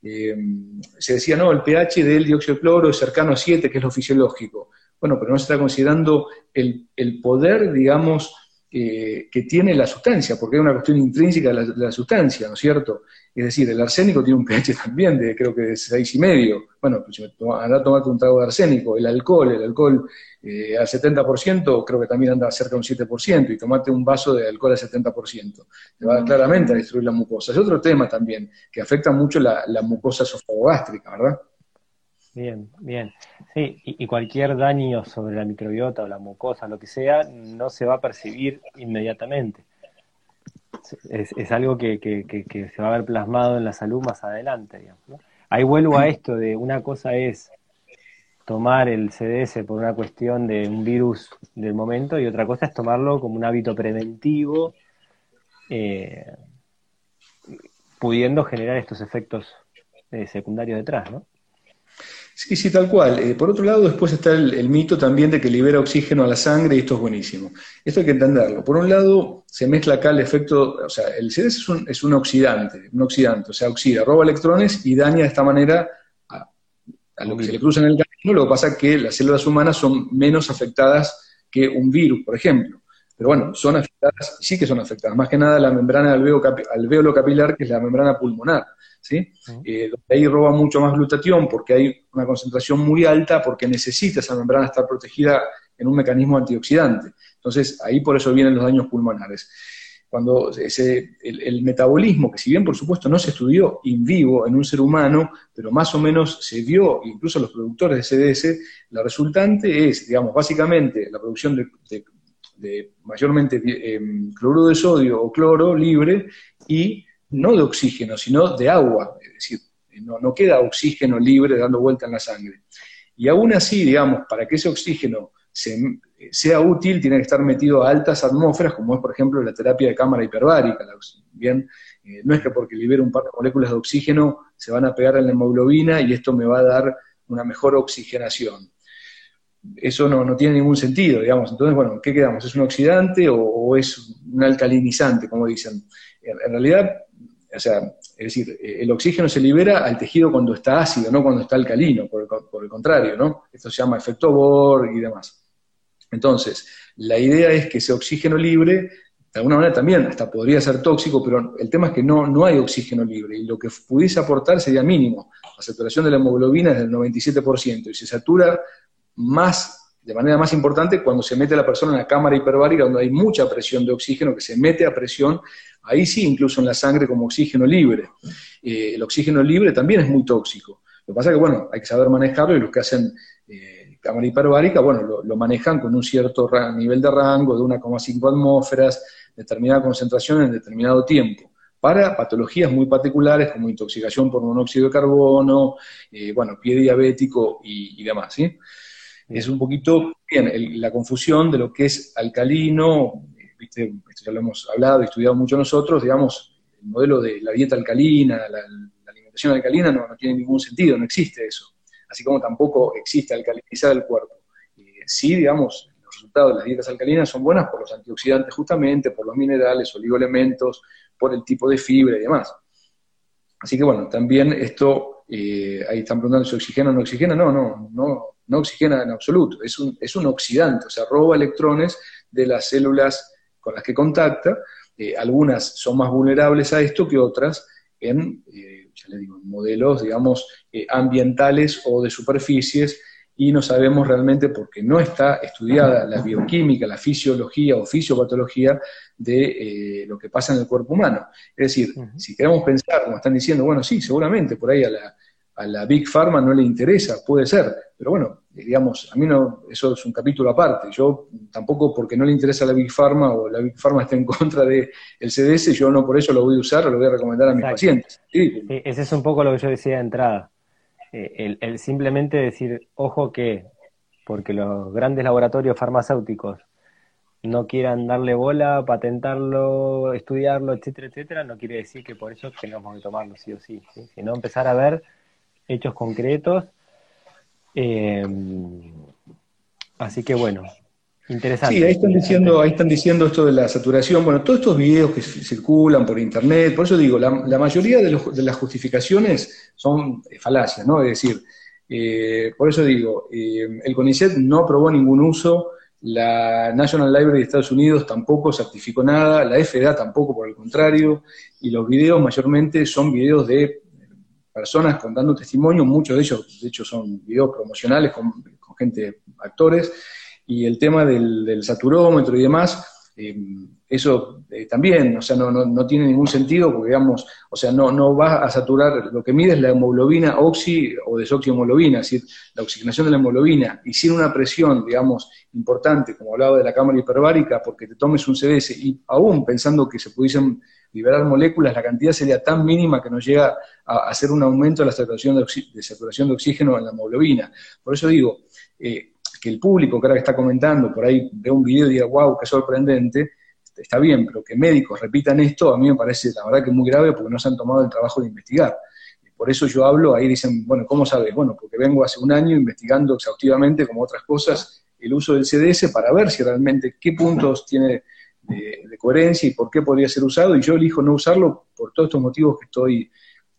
se decía, no, el pH del dióxido de cloro es cercano a 7, que es lo fisiológico. Bueno, pero no se está considerando el, el poder, digamos, que tiene la sustancia, porque hay una cuestión intrínseca de la, sustancia, ¿no es cierto? Es decir, el arsénico tiene un pH también de creo que de seis y medio. Bueno, pues si me anda a tomarte un trago de arsénico, el alcohol, el alcohol eh, al 70% creo que también anda cerca de un 7%, y tomate un vaso de alcohol al 70%. Te va claramente a destruir la mucosa. Es otro tema también, que afecta mucho la, mucosa esofagogástrica, ¿verdad? Bien, bien. Sí, y, cualquier daño sobre la microbiota o la mucosa, lo que sea, no se va a percibir inmediatamente. Es, algo que, se va a ver plasmado en la salud más adelante. Digamos, Ahí vuelvo a esto de una cosa es tomar el CDS por una cuestión de un virus del momento y otra cosa es tomarlo como un hábito preventivo, eh, pudiendo generar estos efectos eh, secundarios detrás, ¿no? Sí, sí, tal cual. Eh, por otro lado, después está el, mito también de que libera oxígeno a la sangre y esto es buenísimo. Esto hay que entenderlo. Por un lado, se mezcla acá el efecto, o sea, el CDS es un, es un oxidante, un oxidante, o sea, oxida, roba electrones y daña de esta manera a, lo que se le cruza en el camino. Lo que pasa es que las células humanas son menos afectadas que un virus, por ejemplo. Pero bueno, son afectadas, sí que son afectadas, más que nada la membrana alveolo capilar, que es la membrana pulmonar. ¿sí? Eh, ahí roba mucho más glutatión porque hay una concentración muy alta, porque necesita esa membrana estar protegida en un mecanismo antioxidante. Entonces, ahí por eso vienen los daños pulmonares. Cuando ese, el, metabolismo, que si bien por supuesto no se estudió in vivo en un ser humano, pero más o menos se vio, incluso los productores de CDS, la resultante es, digamos, básicamente la producción de, mayormente em, cloruro de sodio o cloro libre y no de oxígeno, sino de agua, es decir, no, queda oxígeno libre dando vuelta en la sangre. Y aún así, digamos, para que ese oxígeno sea útil, tiene que estar metido a altas atmósferas, como es, por ejemplo, la terapia de cámara hiperbárica. Bien, eh, no es que porque libere un par de moléculas de oxígeno se van a pegar en la hemoglobina y esto me va a dar una mejor oxigenación. Eso no, tiene ningún sentido, digamos. Entonces, bueno, ¿qué quedamos? ¿Es un oxidante o, es un alcalinizante, como dicen? en realidad, o sea, es decir, el oxígeno se libera al tejido cuando está ácido, no cuando está alcalino, por el, contrario, ¿no? Esto se llama efecto Bohr y demás. Entonces, la idea es que ese oxígeno libre, de alguna manera también hasta podría ser tóxico, pero el tema es que no, no hay oxígeno libre y lo que pudiese aportar sería mínimo. La saturación de la hemoglobina es del 97% y se satura más de manera más importante cuando se mete la persona en la cámara hiperbárica, donde hay mucha presión de oxígeno que se mete a presión, ahí sí incluso en la sangre como oxígeno libre. Eh, el oxígeno libre también es muy tóxico. Lo que pasa es que, bueno, hay que saber manejarlo y los que hacen eh, cámara hiperbárica, bueno, lo, manejan con un cierto nivel de rango de 1,5 atmósferas, determinada concentración en determinado tiempo para patologías muy particulares como intoxicación por monóxido de carbono, eh, bueno, pie diabético y, y demás, ¿sí? Es un poquito bien, la confusión de lo que es alcalino, ¿viste? esto ya lo hemos hablado y estudiado mucho nosotros, digamos, el modelo de la dieta alcalina, la, alimentación alcalina no, tiene ningún sentido, no existe eso, así como tampoco existe alcalinizar el cuerpo. sí, digamos, los resultados de las dietas alcalinas son buenas por los antioxidantes justamente, por los minerales, oligoelementos, por el tipo de fibra y demás. Así que bueno, también esto, eh, ahí están preguntando si oxigena o no oxigena, no, no, no, no oxigena en absoluto, es un, es un oxidante, o sea, roba electrones de las células con las que contacta. Eh, algunas son más vulnerables a esto que otras en, eh, ya le digo, modelos, digamos, ambientales o de superficies, y no sabemos realmente porque no está estudiada la bioquímica, la fisiología o fisiopatología de lo que pasa en el cuerpo humano. Es decir, si queremos pensar, como están diciendo, bueno, sí, seguramente por ahí a la, a la Big Pharma no le interesa, puede ser, pero bueno, digamos, a mí no, eso es un capítulo aparte. Yo tampoco porque no le interesa a la Big Pharma o la Big Pharma está en contra del el CDS, yo no por eso lo voy a usar o lo voy a recomendar a mis pacientes. Ese es un poco lo que yo decía de entrada. Eh, el, simplemente decir, ojo que, porque los grandes laboratorios farmacéuticos no quieran darle bola, patentarlo, estudiarlo, etcétera, etcétera, no quiere decir que por eso tenemos que tomarlo sí o sí, sino empezar a ver hechos concretos. Eh, así que bueno, interesante. Sí, ahí están, diciendo, ahí están diciendo esto de la saturación. Bueno, todos estos videos que circulan por internet, por eso digo, la, mayoría de, las justificaciones son falacias, ¿no? Es decir, eh, por eso digo, eh, el CONICET no aprobó ningún uso, la National Library de Estados Unidos tampoco certificó nada, la FDA tampoco, por el contrario, y los videos mayormente son videos de personas contando testimonio, muchos de ellos, de hecho, son videos promocionales con, gente, actores, y el tema del, saturómetro y demás, eh, eso eh, también, o sea, no, no, tiene ningún sentido porque, digamos, o sea, no, no va a saturar, lo que mide es la hemoglobina oxi o desoxiemoglobina, es decir, la oxigenación de la hemoglobina, y sin una presión, digamos, importante, como hablaba de la cámara hiperbárica, porque te tomes un CDS, y aún pensando que se pudiesen liberar moléculas, la cantidad sería tan mínima que nos llega a hacer un aumento de la saturación de, saturación de oxígeno en la hemoglobina. Por eso digo, eh, que el público que ahora está comentando, por ahí ve un video y diga, wow, qué sorprendente, está bien, pero que médicos repitan esto, a mí me parece la verdad que muy grave porque no se han tomado el trabajo de investigar. Por eso yo hablo, ahí dicen, bueno, ¿cómo sabes? Bueno, porque vengo hace un año investigando exhaustivamente, como otras cosas, el uso del CDS para ver si realmente qué puntos tiene de, coherencia y por qué podría ser usado, y yo elijo no usarlo por todos estos motivos que estoy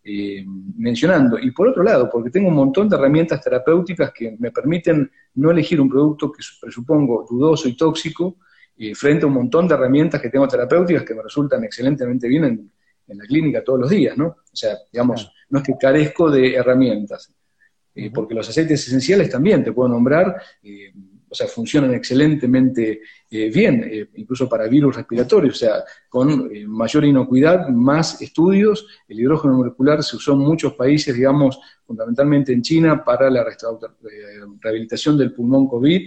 eh, mencionando. Y por otro lado, porque tengo un montón de herramientas terapéuticas que me permiten no elegir un producto que presupongo dudoso y tóxico, eh, frente a un montón de herramientas que tengo terapéuticas que me resultan excelentemente bien en, la clínica todos los días, ¿no? O sea, digamos, no es que carezco de herramientas, eh, porque los aceites esenciales también te puedo nombrar o sea, funcionan excelentemente eh, bien, eh, incluso para virus respiratorios, o sea, con eh, mayor inocuidad, más estudios. El hidrógeno molecular se usó en muchos países, digamos, fundamentalmente en China, para la rehabilitación del pulmón COVID.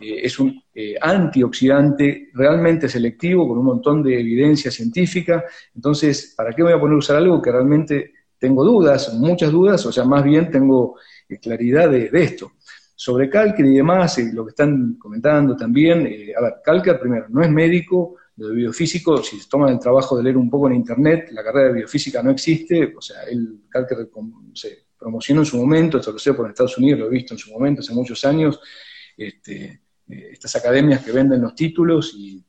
es un antioxidante realmente selectivo, con un montón de evidencia científica. Entonces, ¿para qué voy a poner a usar algo que realmente tengo dudas, muchas dudas, o sea, más bien tengo claridad de esto? Sobre Calker y demás, eh, lo que están comentando también, eh, a ver, Calker primero, no es médico, de biofísico, si se toman el trabajo de leer un poco en internet, la carrera de biofísica no existe, o sea, él, Calker se promocionó en su momento, esto lo sé por Estados Unidos, lo he visto en su momento, hace muchos años, este, eh, estas academias que venden los títulos y,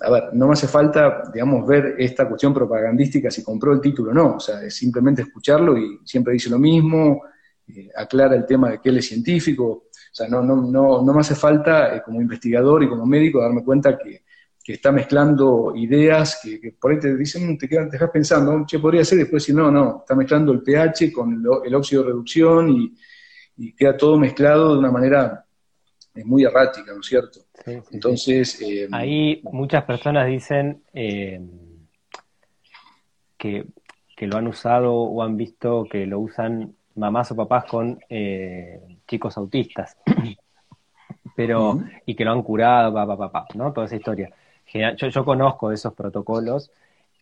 a ver, no me hace falta, digamos, ver esta cuestión propagandística si compró el título o no, o sea, es simplemente escucharlo y siempre dice lo mismo, eh, aclara el tema de que él es científico. O sea, no, no, no, no me hace falta, eh, como investigador y como médico, darme cuenta que, está mezclando ideas que, por ahí te dicen, te, quedas, te dejas pensando, che, podría ser, después si no, no, está mezclando el pH con el, óxido de reducción y, queda todo mezclado de una manera eh, muy errática, ¿no es cierto? Entonces... Ahí muchas personas dicen que, que lo han usado o han visto que lo usan mamás o papás con eh, chicos autistas, pero y que lo han curado, papá, papá, ¿no? Toda esa historia. Yo, yo conozco esos protocolos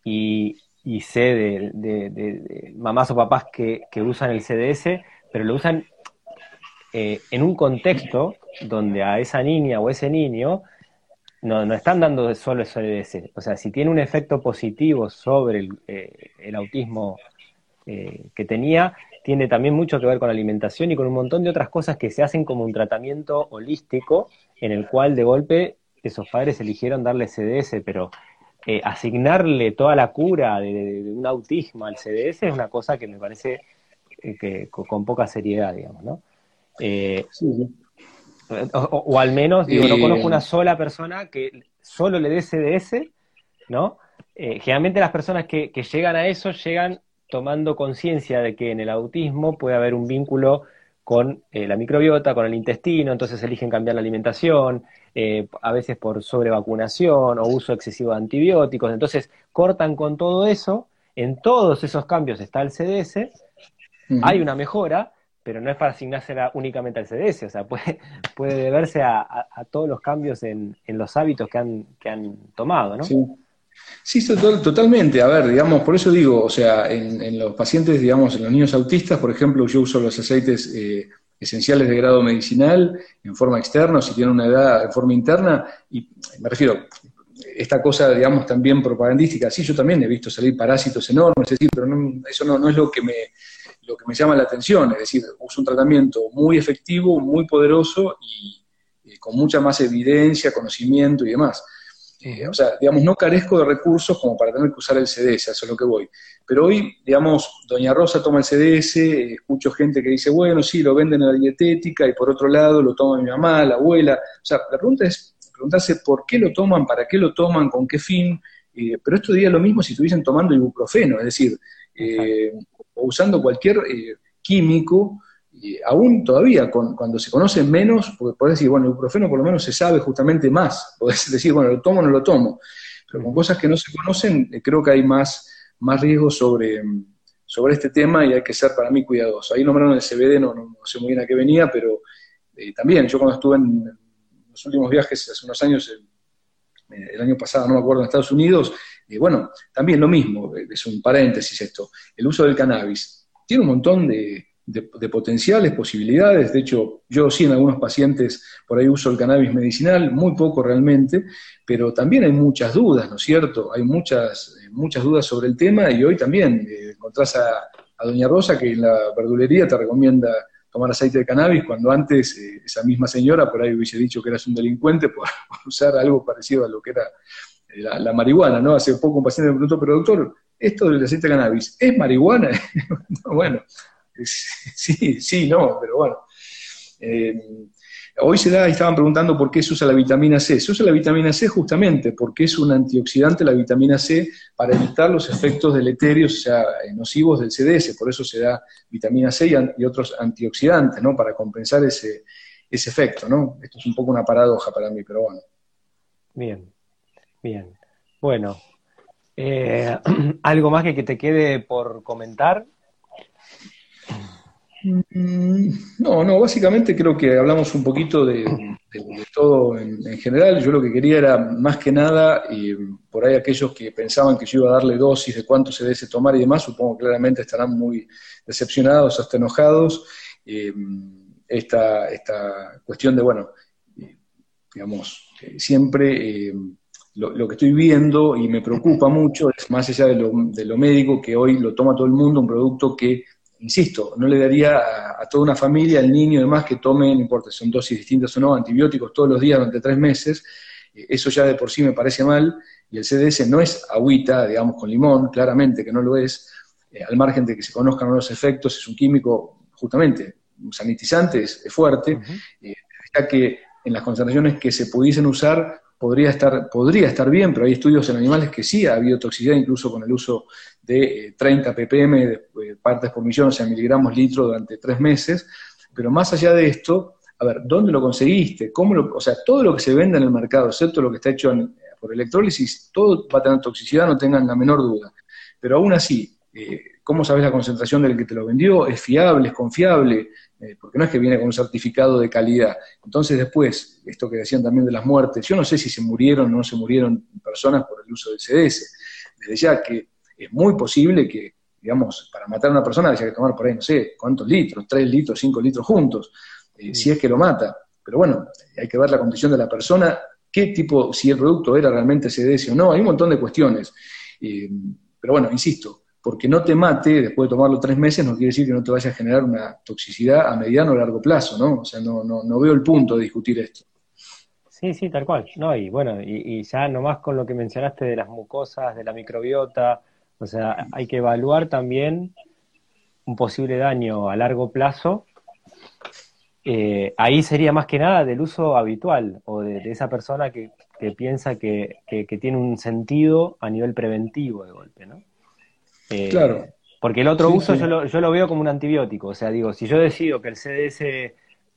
y, sé de, mamás o papás que, usan el CDS, pero lo usan eh, en un contexto donde a esa niña o ese niño no, no están dando solo el CDS. O sea, si tiene un efecto positivo sobre el, eh, el autismo que tenía, tiene también mucho que ver con la alimentación y con un montón de otras cosas que se hacen como un tratamiento holístico en el cual de golpe esos padres eligieron darle CDS, pero eh, asignarle toda la cura de, un autismo al CDS es una cosa que me parece eh, que con, poca seriedad, digamos, ¿no? Eh, o, al menos, digo, no conozco una sola persona que solo le dé CDS, ¿no? generalmente las personas que, que llegan a eso llegan tomando conciencia de que en el autismo puede haber un vínculo con eh, la microbiota, con el intestino, entonces eligen cambiar la alimentación, eh, a veces por sobrevacunación o uso excesivo de antibióticos, entonces cortan con todo eso, en todos esos cambios está el CDS, hay una mejora, pero no es para asignársela únicamente al CDS, o sea, puede, puede deberse a, todos los cambios en, en, los hábitos que han, que han tomado, ¿no? Sí. Sí, totalmente. A ver, digamos, por eso digo, o sea, en, los pacientes, digamos, en los niños autistas, por ejemplo, yo uso los aceites eh, esenciales de grado medicinal en forma externa, o si tienen una edad en forma interna, y me refiero, esta cosa, digamos, también propagandística, sí, yo también he visto salir parásitos enormes, es pero eso no, es lo que me lo que me llama la atención, es decir, uso un tratamiento muy efectivo, muy poderoso y con mucha más evidencia, conocimiento y demás. Eh, o sea, digamos, no carezco de recursos como para tener que usar el CDS, eso es lo que voy. Pero hoy, digamos, Doña Rosa toma el CDS, escucho gente que dice, bueno, sí, lo venden en la dietética, y por otro lado lo toma mi mamá, la abuela. O sea, la pregunta es preguntarse por qué lo toman, para qué lo toman, con qué fin. Eh, pero esto diría lo mismo si estuviesen tomando ibuprofeno, es decir, eh, o usando cualquier químico aún todavía, cuando se conoce menos, porque podés decir, bueno, el ibuprofeno por lo menos se sabe justamente más, podés decir, bueno, lo tomo o no lo tomo, pero con cosas que no se conocen, eh, creo que hay más, más riesgo sobre, sobre este tema y hay que ser para mí cuidadoso. Ahí nombraron el CBD, no, sé muy bien a qué venía, pero eh, también yo cuando estuve en los últimos viajes hace unos años, el año pasado, no me acuerdo, en Estados Unidos, bueno, también lo mismo, es un paréntesis esto, el uso del cannabis. Tiene un montón de, de, potenciales, posibilidades. De hecho, yo sí en algunos pacientes por ahí uso el cannabis medicinal, muy poco realmente, pero también hay muchas dudas, ¿no es cierto? Hay muchas, eh, muchas dudas sobre el tema y hoy también eh, encontrás a, Doña Rosa que en la verdulería te recomienda tomar aceite de cannabis, cuando antes eh, esa misma señora por ahí hubiese dicho que eras un delincuente por, usar algo parecido a lo que era la, la, marihuana, ¿no? Hace poco un paciente me preguntó, pero doctor, ¿esto del aceite de cannabis es marihuana? bueno, sí, sí, no, pero bueno. Eh, hoy se da, estaban preguntando por qué se usa la vitamina C. Se usa la vitamina C justamente porque es un antioxidante la vitamina C para evitar los efectos deleterios, o sea, nocivos del CDS. Por eso se da vitamina C y, otros antioxidantes, ¿no? Para compensar ese, ese efecto, ¿no? Esto es un poco una paradoja para mí, pero bueno. Bien, bien. Bueno, eh, ¿algo más que te quede por comentar? Mm, no, no, básicamente creo que hablamos un poquito de, todo en, general. Yo lo que quería era, más que nada, por ahí aquellos que pensaban que yo iba a darle dosis de cuánto se debe tomar y demás, supongo claramente estarán muy decepcionados, hasta enojados. Eh, esta, esta cuestión de, bueno, eh, digamos, siempre eh, lo, que estoy viendo y me preocupa mucho es más allá de lo, de lo médico, que hoy lo toma todo el mundo, un producto que insisto, no le daría a, toda una familia, al niño y demás, que tome, no importa si son dosis distintas o no, antibióticos todos los días durante tres meses. Eh, eso ya de por sí me parece mal. Y el CDS no es agüita, digamos, con limón, claramente que no lo es. Eh, al margen de que se conozcan los efectos, es un químico justamente un sanitizante, es, fuerte, eh, ya que en las concentraciones que se pudiesen usar podría estar, podría estar bien, pero hay estudios en animales que sí ha habido toxicidad, incluso con el uso de 30 eh, ppm eh, partes por millón, o sea, miligramos litro durante tres meses. Pero más allá de esto, a ver, ¿dónde lo conseguiste? ¿Cómo lo, o sea, todo lo que se vende en el mercado, excepto lo que está hecho por electrólisis, todo va a tener toxicidad, no tengan la menor duda. Pero aún así, eh, ¿cómo sabes la concentración del que te lo vendió? ¿Es fiable? ¿Es confiable? Porque no es que viene con un certificado de calidad. Entonces después, esto que decían también de las muertes, yo no sé si se murieron o no se murieron personas por el uso del CDS. Desde ya que es muy posible que, digamos, para matar a una persona haya que tomar por ahí, no sé, cuántos litros, tres litros, cinco litros juntos, eh, si es que lo mata. Pero bueno, hay que ver la condición de la persona, qué tipo, si el producto era realmente CDS o no, hay un montón de cuestiones. Eh, pero bueno, insisto, porque no te mate después de tomarlo tres meses no quiere decir que no te vaya a generar una toxicidad a mediano o largo plazo, ¿no? O sea, no, no, no veo el punto de discutir esto. Sí, sí, tal cual. No, y bueno, y, y ya nomás con lo que mencionaste de las mucosas, de la microbiota, o sea, hay que evaluar también un posible daño a largo plazo. Eh, ahí sería más que nada del uso habitual o de, esa persona que, piensa que, tiene un sentido a nivel preventivo de golpe, ¿no? Eh, claro. Porque el otro uso Yo, lo, yo lo veo como un antibiótico. O sea, digo, si yo decido que el CDS,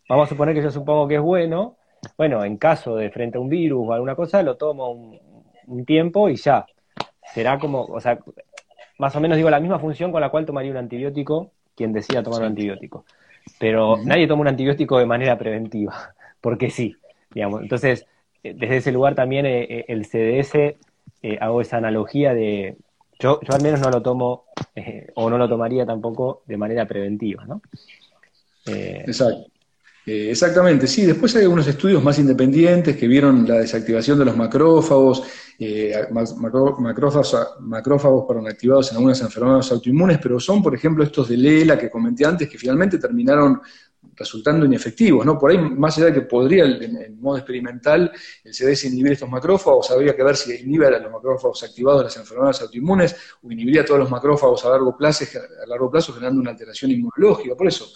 vamos a suponer que yo supongo que es bueno, bueno, en caso de frente a un virus o alguna cosa, lo tomo un, un tiempo y ya. Será como, o sea, más o menos digo la misma función con la cual tomaría un antibiótico quien decida tomar un antibiótico. Pero nadie toma un antibiótico de manera preventiva, porque sí, digamos. Entonces, eh, desde ese lugar también eh, eh, el CDS, hago esa analogía de, yo, yo al menos no lo tomo, o no lo tomaría tampoco de manera preventiva, ¿no? Exacto. Eh, exactamente, sí. Después hay algunos estudios más independientes que vieron la desactivación de los macrófagos, eh, macrófagos, macrófagos activados en algunas enfermedades autoinmunes, pero son, por ejemplo, estos de Lela que comenté antes, que finalmente terminaron resultando inefectivos, ¿no? Por ahí, más allá de que podría, en, modo experimental, el CDS inhibir estos macrófagos, habría que ver si inhibe a los macrófagos activados de las enfermedades autoinmunes o inhibiría a todos los macrófagos a largo plazo, a largo plazo generando una alteración inmunológica. Por eso,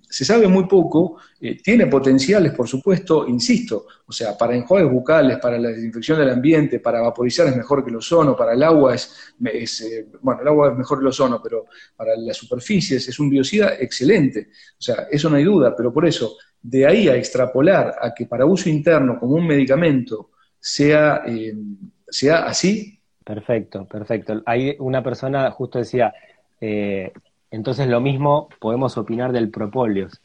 se sabe muy poco, eh, tiene potenciales, por supuesto, insisto, o sea, para enjuagues bucales, para la desinfección del ambiente, para vaporizar es mejor que el ozono, para el agua es, bueno, el agua es mejor que el ozono, pero para las superficies es un biocida excelente, o sea, eso no hay duda, pero por eso, de ahí a extrapolar a que para uso interno como un medicamento sea, sea así, Perfecto, perfecto. Hay una persona justo decía, eh, entonces lo mismo podemos opinar del propóleos,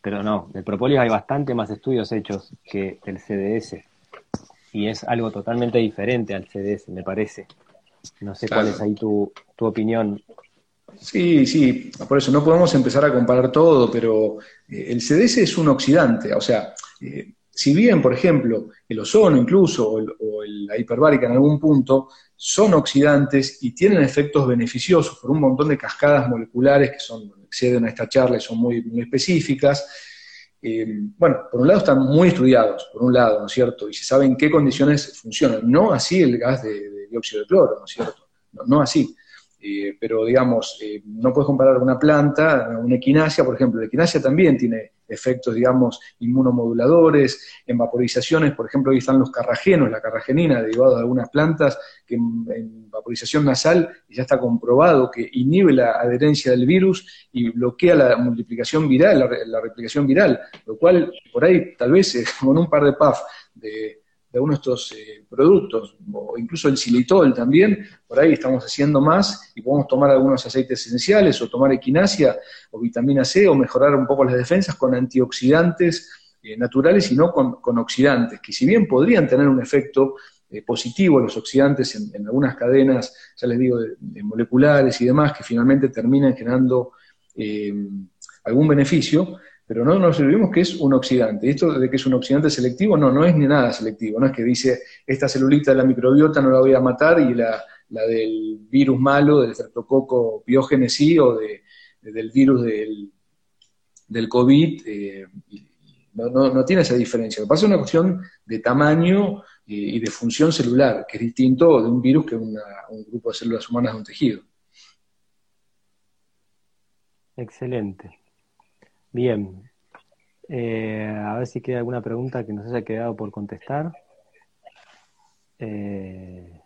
pero no, del propóleos hay bastante más estudios hechos que el CDS y es algo totalmente diferente al CDS, me parece. No sé cuál es ahí tu, tu opinión. Sí, sí, por eso no podemos empezar a comparar todo, pero eh, el CDS es un oxidante, o sea, eh, si bien, por ejemplo, el ozono incluso o, la hiperbárica en algún punto son oxidantes y tienen efectos beneficiosos por un montón de cascadas moleculares que son, exceden a esta charla y son muy, específicas, eh, bueno, por un lado están muy estudiados, por un lado, ¿no es cierto? Y se sabe en qué condiciones funcionan. No así el gas de, dióxido de cloro, ¿no es cierto? no así. Eh, pero digamos, eh, no puedes comparar una planta, una equinacia, por ejemplo, la equinacia también tiene efectos, digamos, inmunomoduladores, en vaporizaciones, por ejemplo, ahí están los carragenos, la carragenina, derivados de algunas plantas, que en, vaporización nasal ya está comprobado que inhibe la adherencia del virus y bloquea la multiplicación viral, la, replicación viral, lo cual por ahí tal vez con un par de PAF de de algunos de estos eh, productos, o incluso el xilitol también, por ahí estamos haciendo más y podemos tomar algunos aceites esenciales o tomar equinacia o vitamina C o mejorar un poco las defensas con antioxidantes eh, naturales y no con, oxidantes, que si bien podrían tener un efecto eh, positivo los oxidantes en, algunas cadenas, ya les digo, de, moleculares y demás, que finalmente terminan generando algún beneficio, pero no nos olvidemos que es un oxidante. Esto de que es un oxidante selectivo, no, no es ni nada selectivo, no es que dice esta celulita de la microbiota no la voy a matar y la, del virus malo, del streptococo biógenes o de, del virus del, del COVID, eh, no, tiene esa diferencia. Lo que pasa es una cuestión de tamaño y, de función celular, que es distinto de un virus que un grupo de células humanas de un tejido. Excelente. Bien. Eh, a ver si queda alguna pregunta que nos haya quedado por contestar. Eh,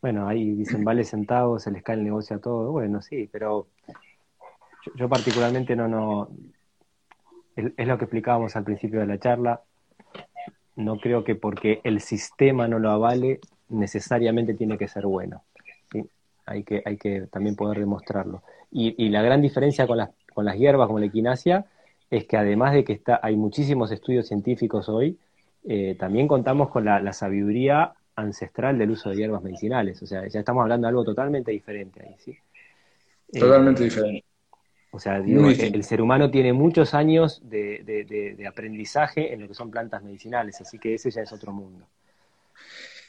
bueno, ahí dicen, vale centavos, se les cae el negocio a todo. Bueno, sí, pero yo, particularmente no, no, es, lo que explicábamos al principio de la charla. No creo que porque el sistema no lo avale, necesariamente tiene que ser bueno. Hay, que, hay que también poder demostrarlo. Y, y la gran diferencia con las con las hierbas como la equinacia es que además de que está, hay muchísimos estudios científicos hoy, eh, también contamos con la, sabiduría ancestral del uso de hierbas medicinales. O sea, ya estamos hablando de algo totalmente diferente ahí, ¿sí? Totalmente eh, diferente. O sea, digo, el, ser humano tiene muchos años de, aprendizaje en lo que son plantas medicinales, así que ese ya es otro mundo.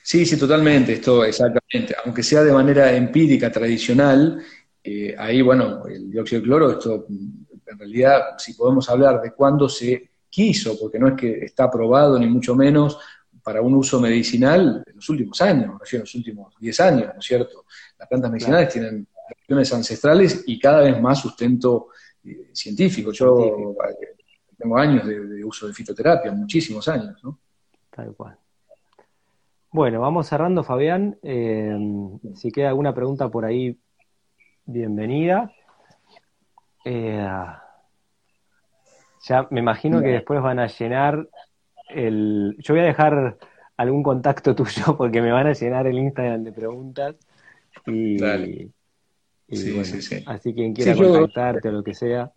Sí, sí, totalmente, esto exactamente. Aunque sea de manera empírica, tradicional, eh, ahí, bueno, el dióxido de cloro, esto en realidad, si podemos hablar de cuándo se quiso, porque no es que está aprobado ni mucho menos para un uso medicinal en los últimos años, en los últimos 10 años, ¿no es cierto? Las plantas medicinales tienen acciones ancestrales y cada vez más sustento eh, científico. Yo eh, tengo años de, uso de fitoterapia, muchísimos años, ¿no? Tal cual. Bueno, vamos cerrando, Fabián. si queda alguna pregunta por ahí bienvenida. Eh, ya me imagino que después van a llenar el... Yo voy a dejar algún contacto tuyo porque me van a llenar el Instagram de preguntas. Y, así quien quiera contactarte o lo que sea.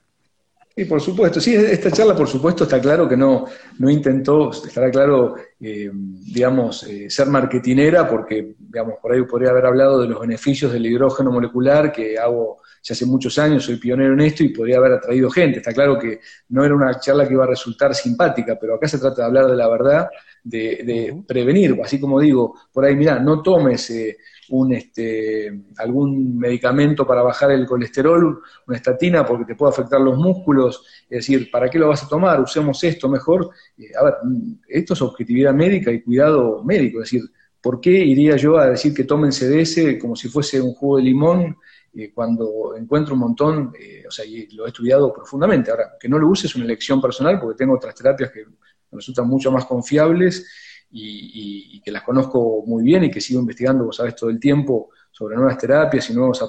Sí, por supuesto. Sí, esta charla, por supuesto, está claro que no, no intentó, estará claro, eh, digamos, eh, ser marketinera, porque, digamos, por ahí podría haber hablado de los beneficios del hidrógeno molecular, que hago ya hace muchos años, soy pionero en esto y podría haber atraído gente. Está claro que no era una charla que iba a resultar simpática, pero acá se trata de hablar de la verdad, de, prevenir, así como digo, por ahí, mira, no tomes... Eh, un, este, algún medicamento para bajar el colesterol, una estatina porque te puede afectar los músculos, es decir, ¿para qué lo vas a tomar? Usemos esto mejor. Eh, a ver, esto es objetividad médica y cuidado médico, es decir, ¿por qué iría yo a decir que tomen CDS como si fuese un jugo de limón eh, cuando encuentro un montón, o sea, y lo he estudiado profundamente. Ahora, que no lo use es una elección personal porque tengo otras terapias que resultan mucho más confiables y, que las conozco muy bien y que sigo investigando, vos sabés, todo el tiempo sobre nuevas terapias y nuevas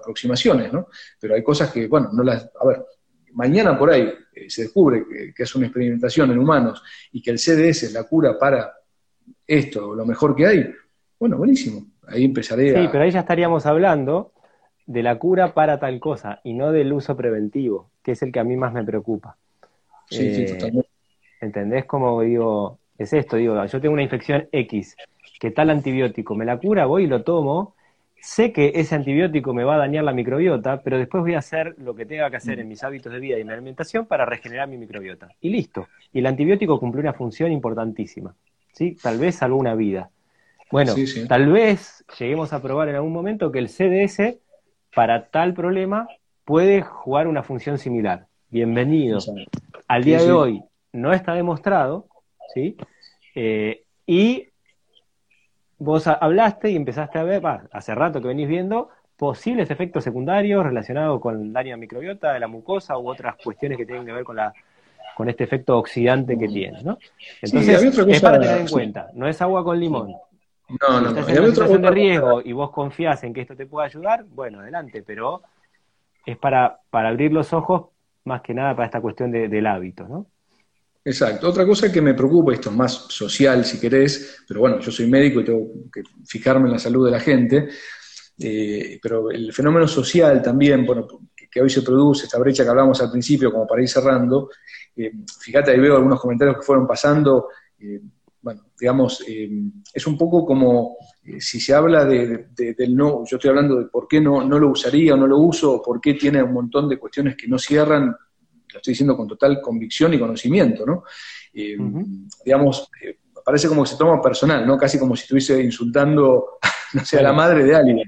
aproximaciones, ¿no? Pero hay cosas que, bueno, no las... A ver, mañana por ahí eh, se descubre que, es una experimentación en humanos y que el CDS es la cura para esto, lo mejor que hay, bueno, buenísimo. Ahí empezaré a... Sí, pero ahí ya estaríamos hablando de la cura para tal cosa y no del uso preventivo, que es el que a mí más me preocupa. Sí, sí, eh, totalmente. ¿Entendés cómo digo? Es esto, digo, yo tengo una infección X, que tal antibiótico me la cura, voy y lo tomo, sé que ese antibiótico me va a dañar la microbiota, pero después voy a hacer lo que tenga que hacer en mis hábitos de vida y en mi alimentación para regenerar mi microbiota. Y listo. Y el antibiótico cumple una función importantísima. ¿sí? Tal vez salvó una vida. Bueno, tal vez lleguemos a probar en algún momento que el CDS para tal problema puede jugar una función similar. Bienvenido. Al día de hoy no está demostrado, ¿sí? Eh, y vos hablaste y empezaste a ver, hace rato que venís viendo, posibles efectos secundarios relacionados con daño a microbiota de la mucosa u otras cuestiones que tienen que ver con la con este efecto oxidante que tiene, ¿no? Entonces, es para tener en cuenta, no es agua con limón. No, no, si estás en una situación de riesgo y vos confías en que esto te pueda ayudar, bueno, adelante, pero es para, para abrir los ojos más que nada para esta cuestión del hábito, ¿no? Exacto. Otra cosa que me preocupa, esto es más social si querés, pero bueno, yo soy médico y tengo que fijarme en la salud de la gente, eh, pero el fenómeno social también, bueno, que, hoy se produce, esta brecha que hablamos al principio, como para ir cerrando, eh, fíjate, ahí veo algunos comentarios que fueron pasando, eh, bueno, digamos, es un poco como si se habla de, del no, yo estoy hablando de por qué no, no lo usaría o no lo uso, o por qué tiene un montón de cuestiones que no cierran lo estoy diciendo con total convicción y conocimiento, ¿no? Eh, digamos, eh, parece como que se toma personal, ¿no? Casi como si estuviese insultando, no sé, a la madre de alguien.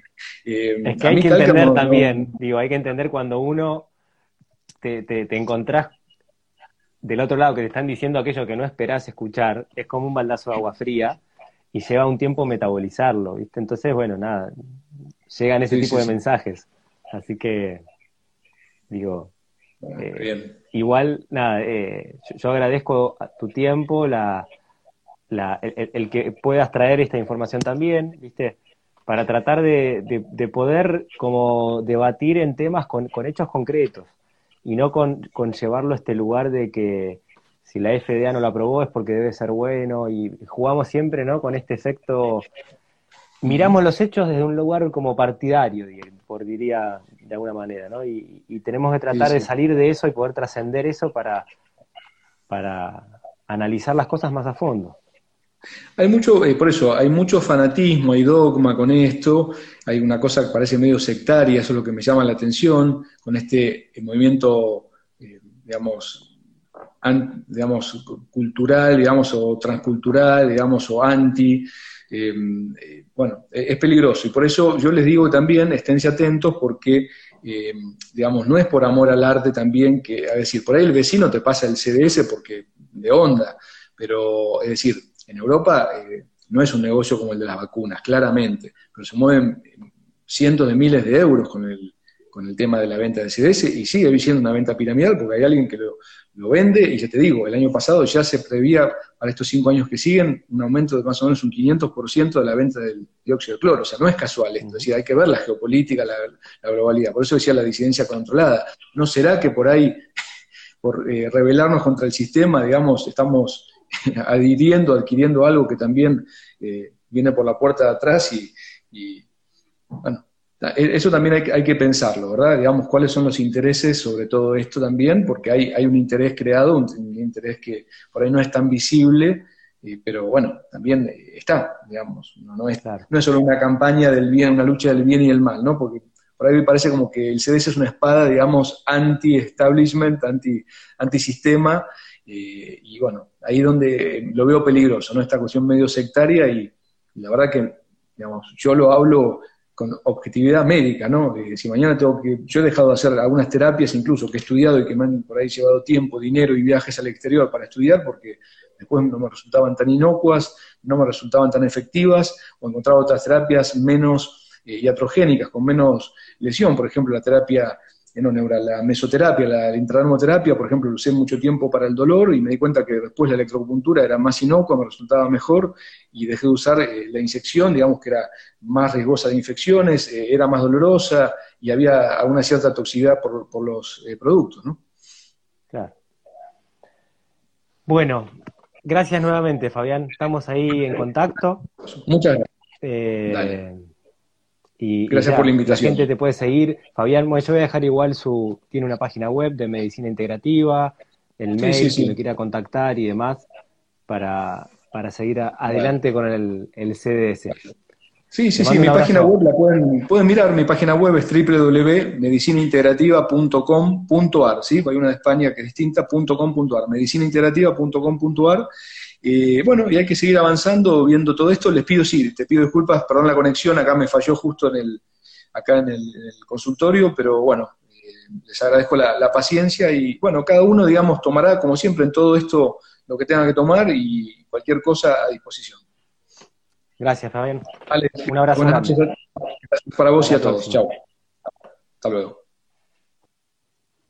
Eh, es que hay que entender también, digo, hay que entender cuando uno te, te, encontrás del otro lado que te están diciendo aquello que no esperás escuchar, es como un baldazo de agua fría y lleva un tiempo metabolizarlo, ¿viste? Entonces, bueno, nada, llegan ese tipo de mensajes. Así que, digo, eh, igual, nada, eh, yo, agradezco tu tiempo, la, el, que puedas traer esta información también, ¿viste? Para tratar de, poder como debatir en temas con, hechos concretos y no con, con, llevarlo a este lugar de que si la FDA no lo aprobó es porque debe ser bueno y jugamos siempre, ¿no? Con este efecto miramos los hechos desde un lugar como partidario, por diría de alguna manera, ¿no? Y, tenemos que tratar de salir de eso y poder trascender eso para, para analizar las cosas más a fondo. Hay mucho, eh, por eso, hay mucho fanatismo, hay dogma con esto, hay una cosa que parece medio sectaria, eso es lo que me llama la atención, con este eh, movimiento, eh, digamos, digamos, cultural, digamos, o transcultural, digamos, o anti, eh, bueno, e-, es peligroso. Y por eso yo les digo también, esténse atentos porque, em, digamos, no es por amor al arte también que, a decir, por ahí el vecino te pasa el CDS porque de onda, pero es decir, en Europa eh, no es un negocio como el de las vacunas, claramente, pero se mueven cientos de miles de euros con el, con el tema de la venta de CDS y sigue siendo una venta piramidal porque hay alguien que lo, lo vende y ya te digo, el año pasado ya se prevía para estos cinco años que siguen un aumento de más o menos un 500% de la venta del dióxido de cloro. O sea, no es casual esto, es decir, hay que ver la geopolítica, la, globalidad. Por eso decía la disidencia controlada. ¿No será que por ahí, por eh, rebelarnos contra el sistema, digamos, estamos adhiriendo, adquiriendo algo que también eh, viene por la puerta de atrás y, y bueno, eso también hay, que pensarlo, ¿verdad? Digamos, cuáles son los intereses sobre todo esto también, porque hay, hay un interés creado, un, interés que por ahí no es tan visible, eh, pero bueno, también está, digamos, no, es, no es solo una campaña del bien, una lucha del bien y el mal, ¿no? Porque por ahí me parece como que el CDS es una espada, digamos, anti-establishment, anti, anti-sistema, eh, y bueno, ahí donde lo veo peligroso, ¿no? Esta cuestión medio sectaria y la verdad que, digamos, yo lo hablo con objetividad médica, ¿no? si mañana tengo que, yo he dejado de hacer algunas terapias incluso que he estudiado y que me han por ahí llevado tiempo, dinero y viajes al exterior para estudiar porque después no me resultaban tan inocuas, no me resultaban tan efectivas, o encontraba otras terapias menos iatrogénicas, con menos lesión, por ejemplo, la terapia neural, la mesoterapia, la, intradermoterapia, por ejemplo, lo usé mucho tiempo para el dolor y me di cuenta que después la electropuntura era más inocua, me resultaba mejor y dejé de usar eh, la inyección, digamos que era más riesgosa de infecciones, eh, era más dolorosa y había alguna cierta toxicidad por, los eh, productos, ¿no? Claro. Bueno, gracias nuevamente, Fabián. Estamos ahí en contacto. Muchas gracias. Y, Gracias por la invitación. La gente te puede seguir. Fabián, yo voy a dejar igual su. Tiene una página web de medicina integrativa, el mail, si lo quiera contactar y demás, para, seguir adelante con el, el, CDS. Sí, sí, sí, mi página web la pueden, pueden mirar, mi página web es www.medicinaintegrativa.com.ar, ¿sí? Hay una de España que es distinta, .com.ar, medicinaintegrativa.com.ar eh, bueno, y hay que seguir avanzando viendo todo esto. Les pido, sí, te pido disculpas, perdón la conexión, acá me falló justo en el, acá en el, consultorio, pero bueno, eh, les agradezco la, paciencia y bueno, cada uno, digamos, tomará, como siempre, en todo esto lo que tenga que tomar y cualquier cosa a disposición. Gracias, Fabián. un abrazo. Buenas noches. Gracias para vos y a todos. Chao. Hasta luego.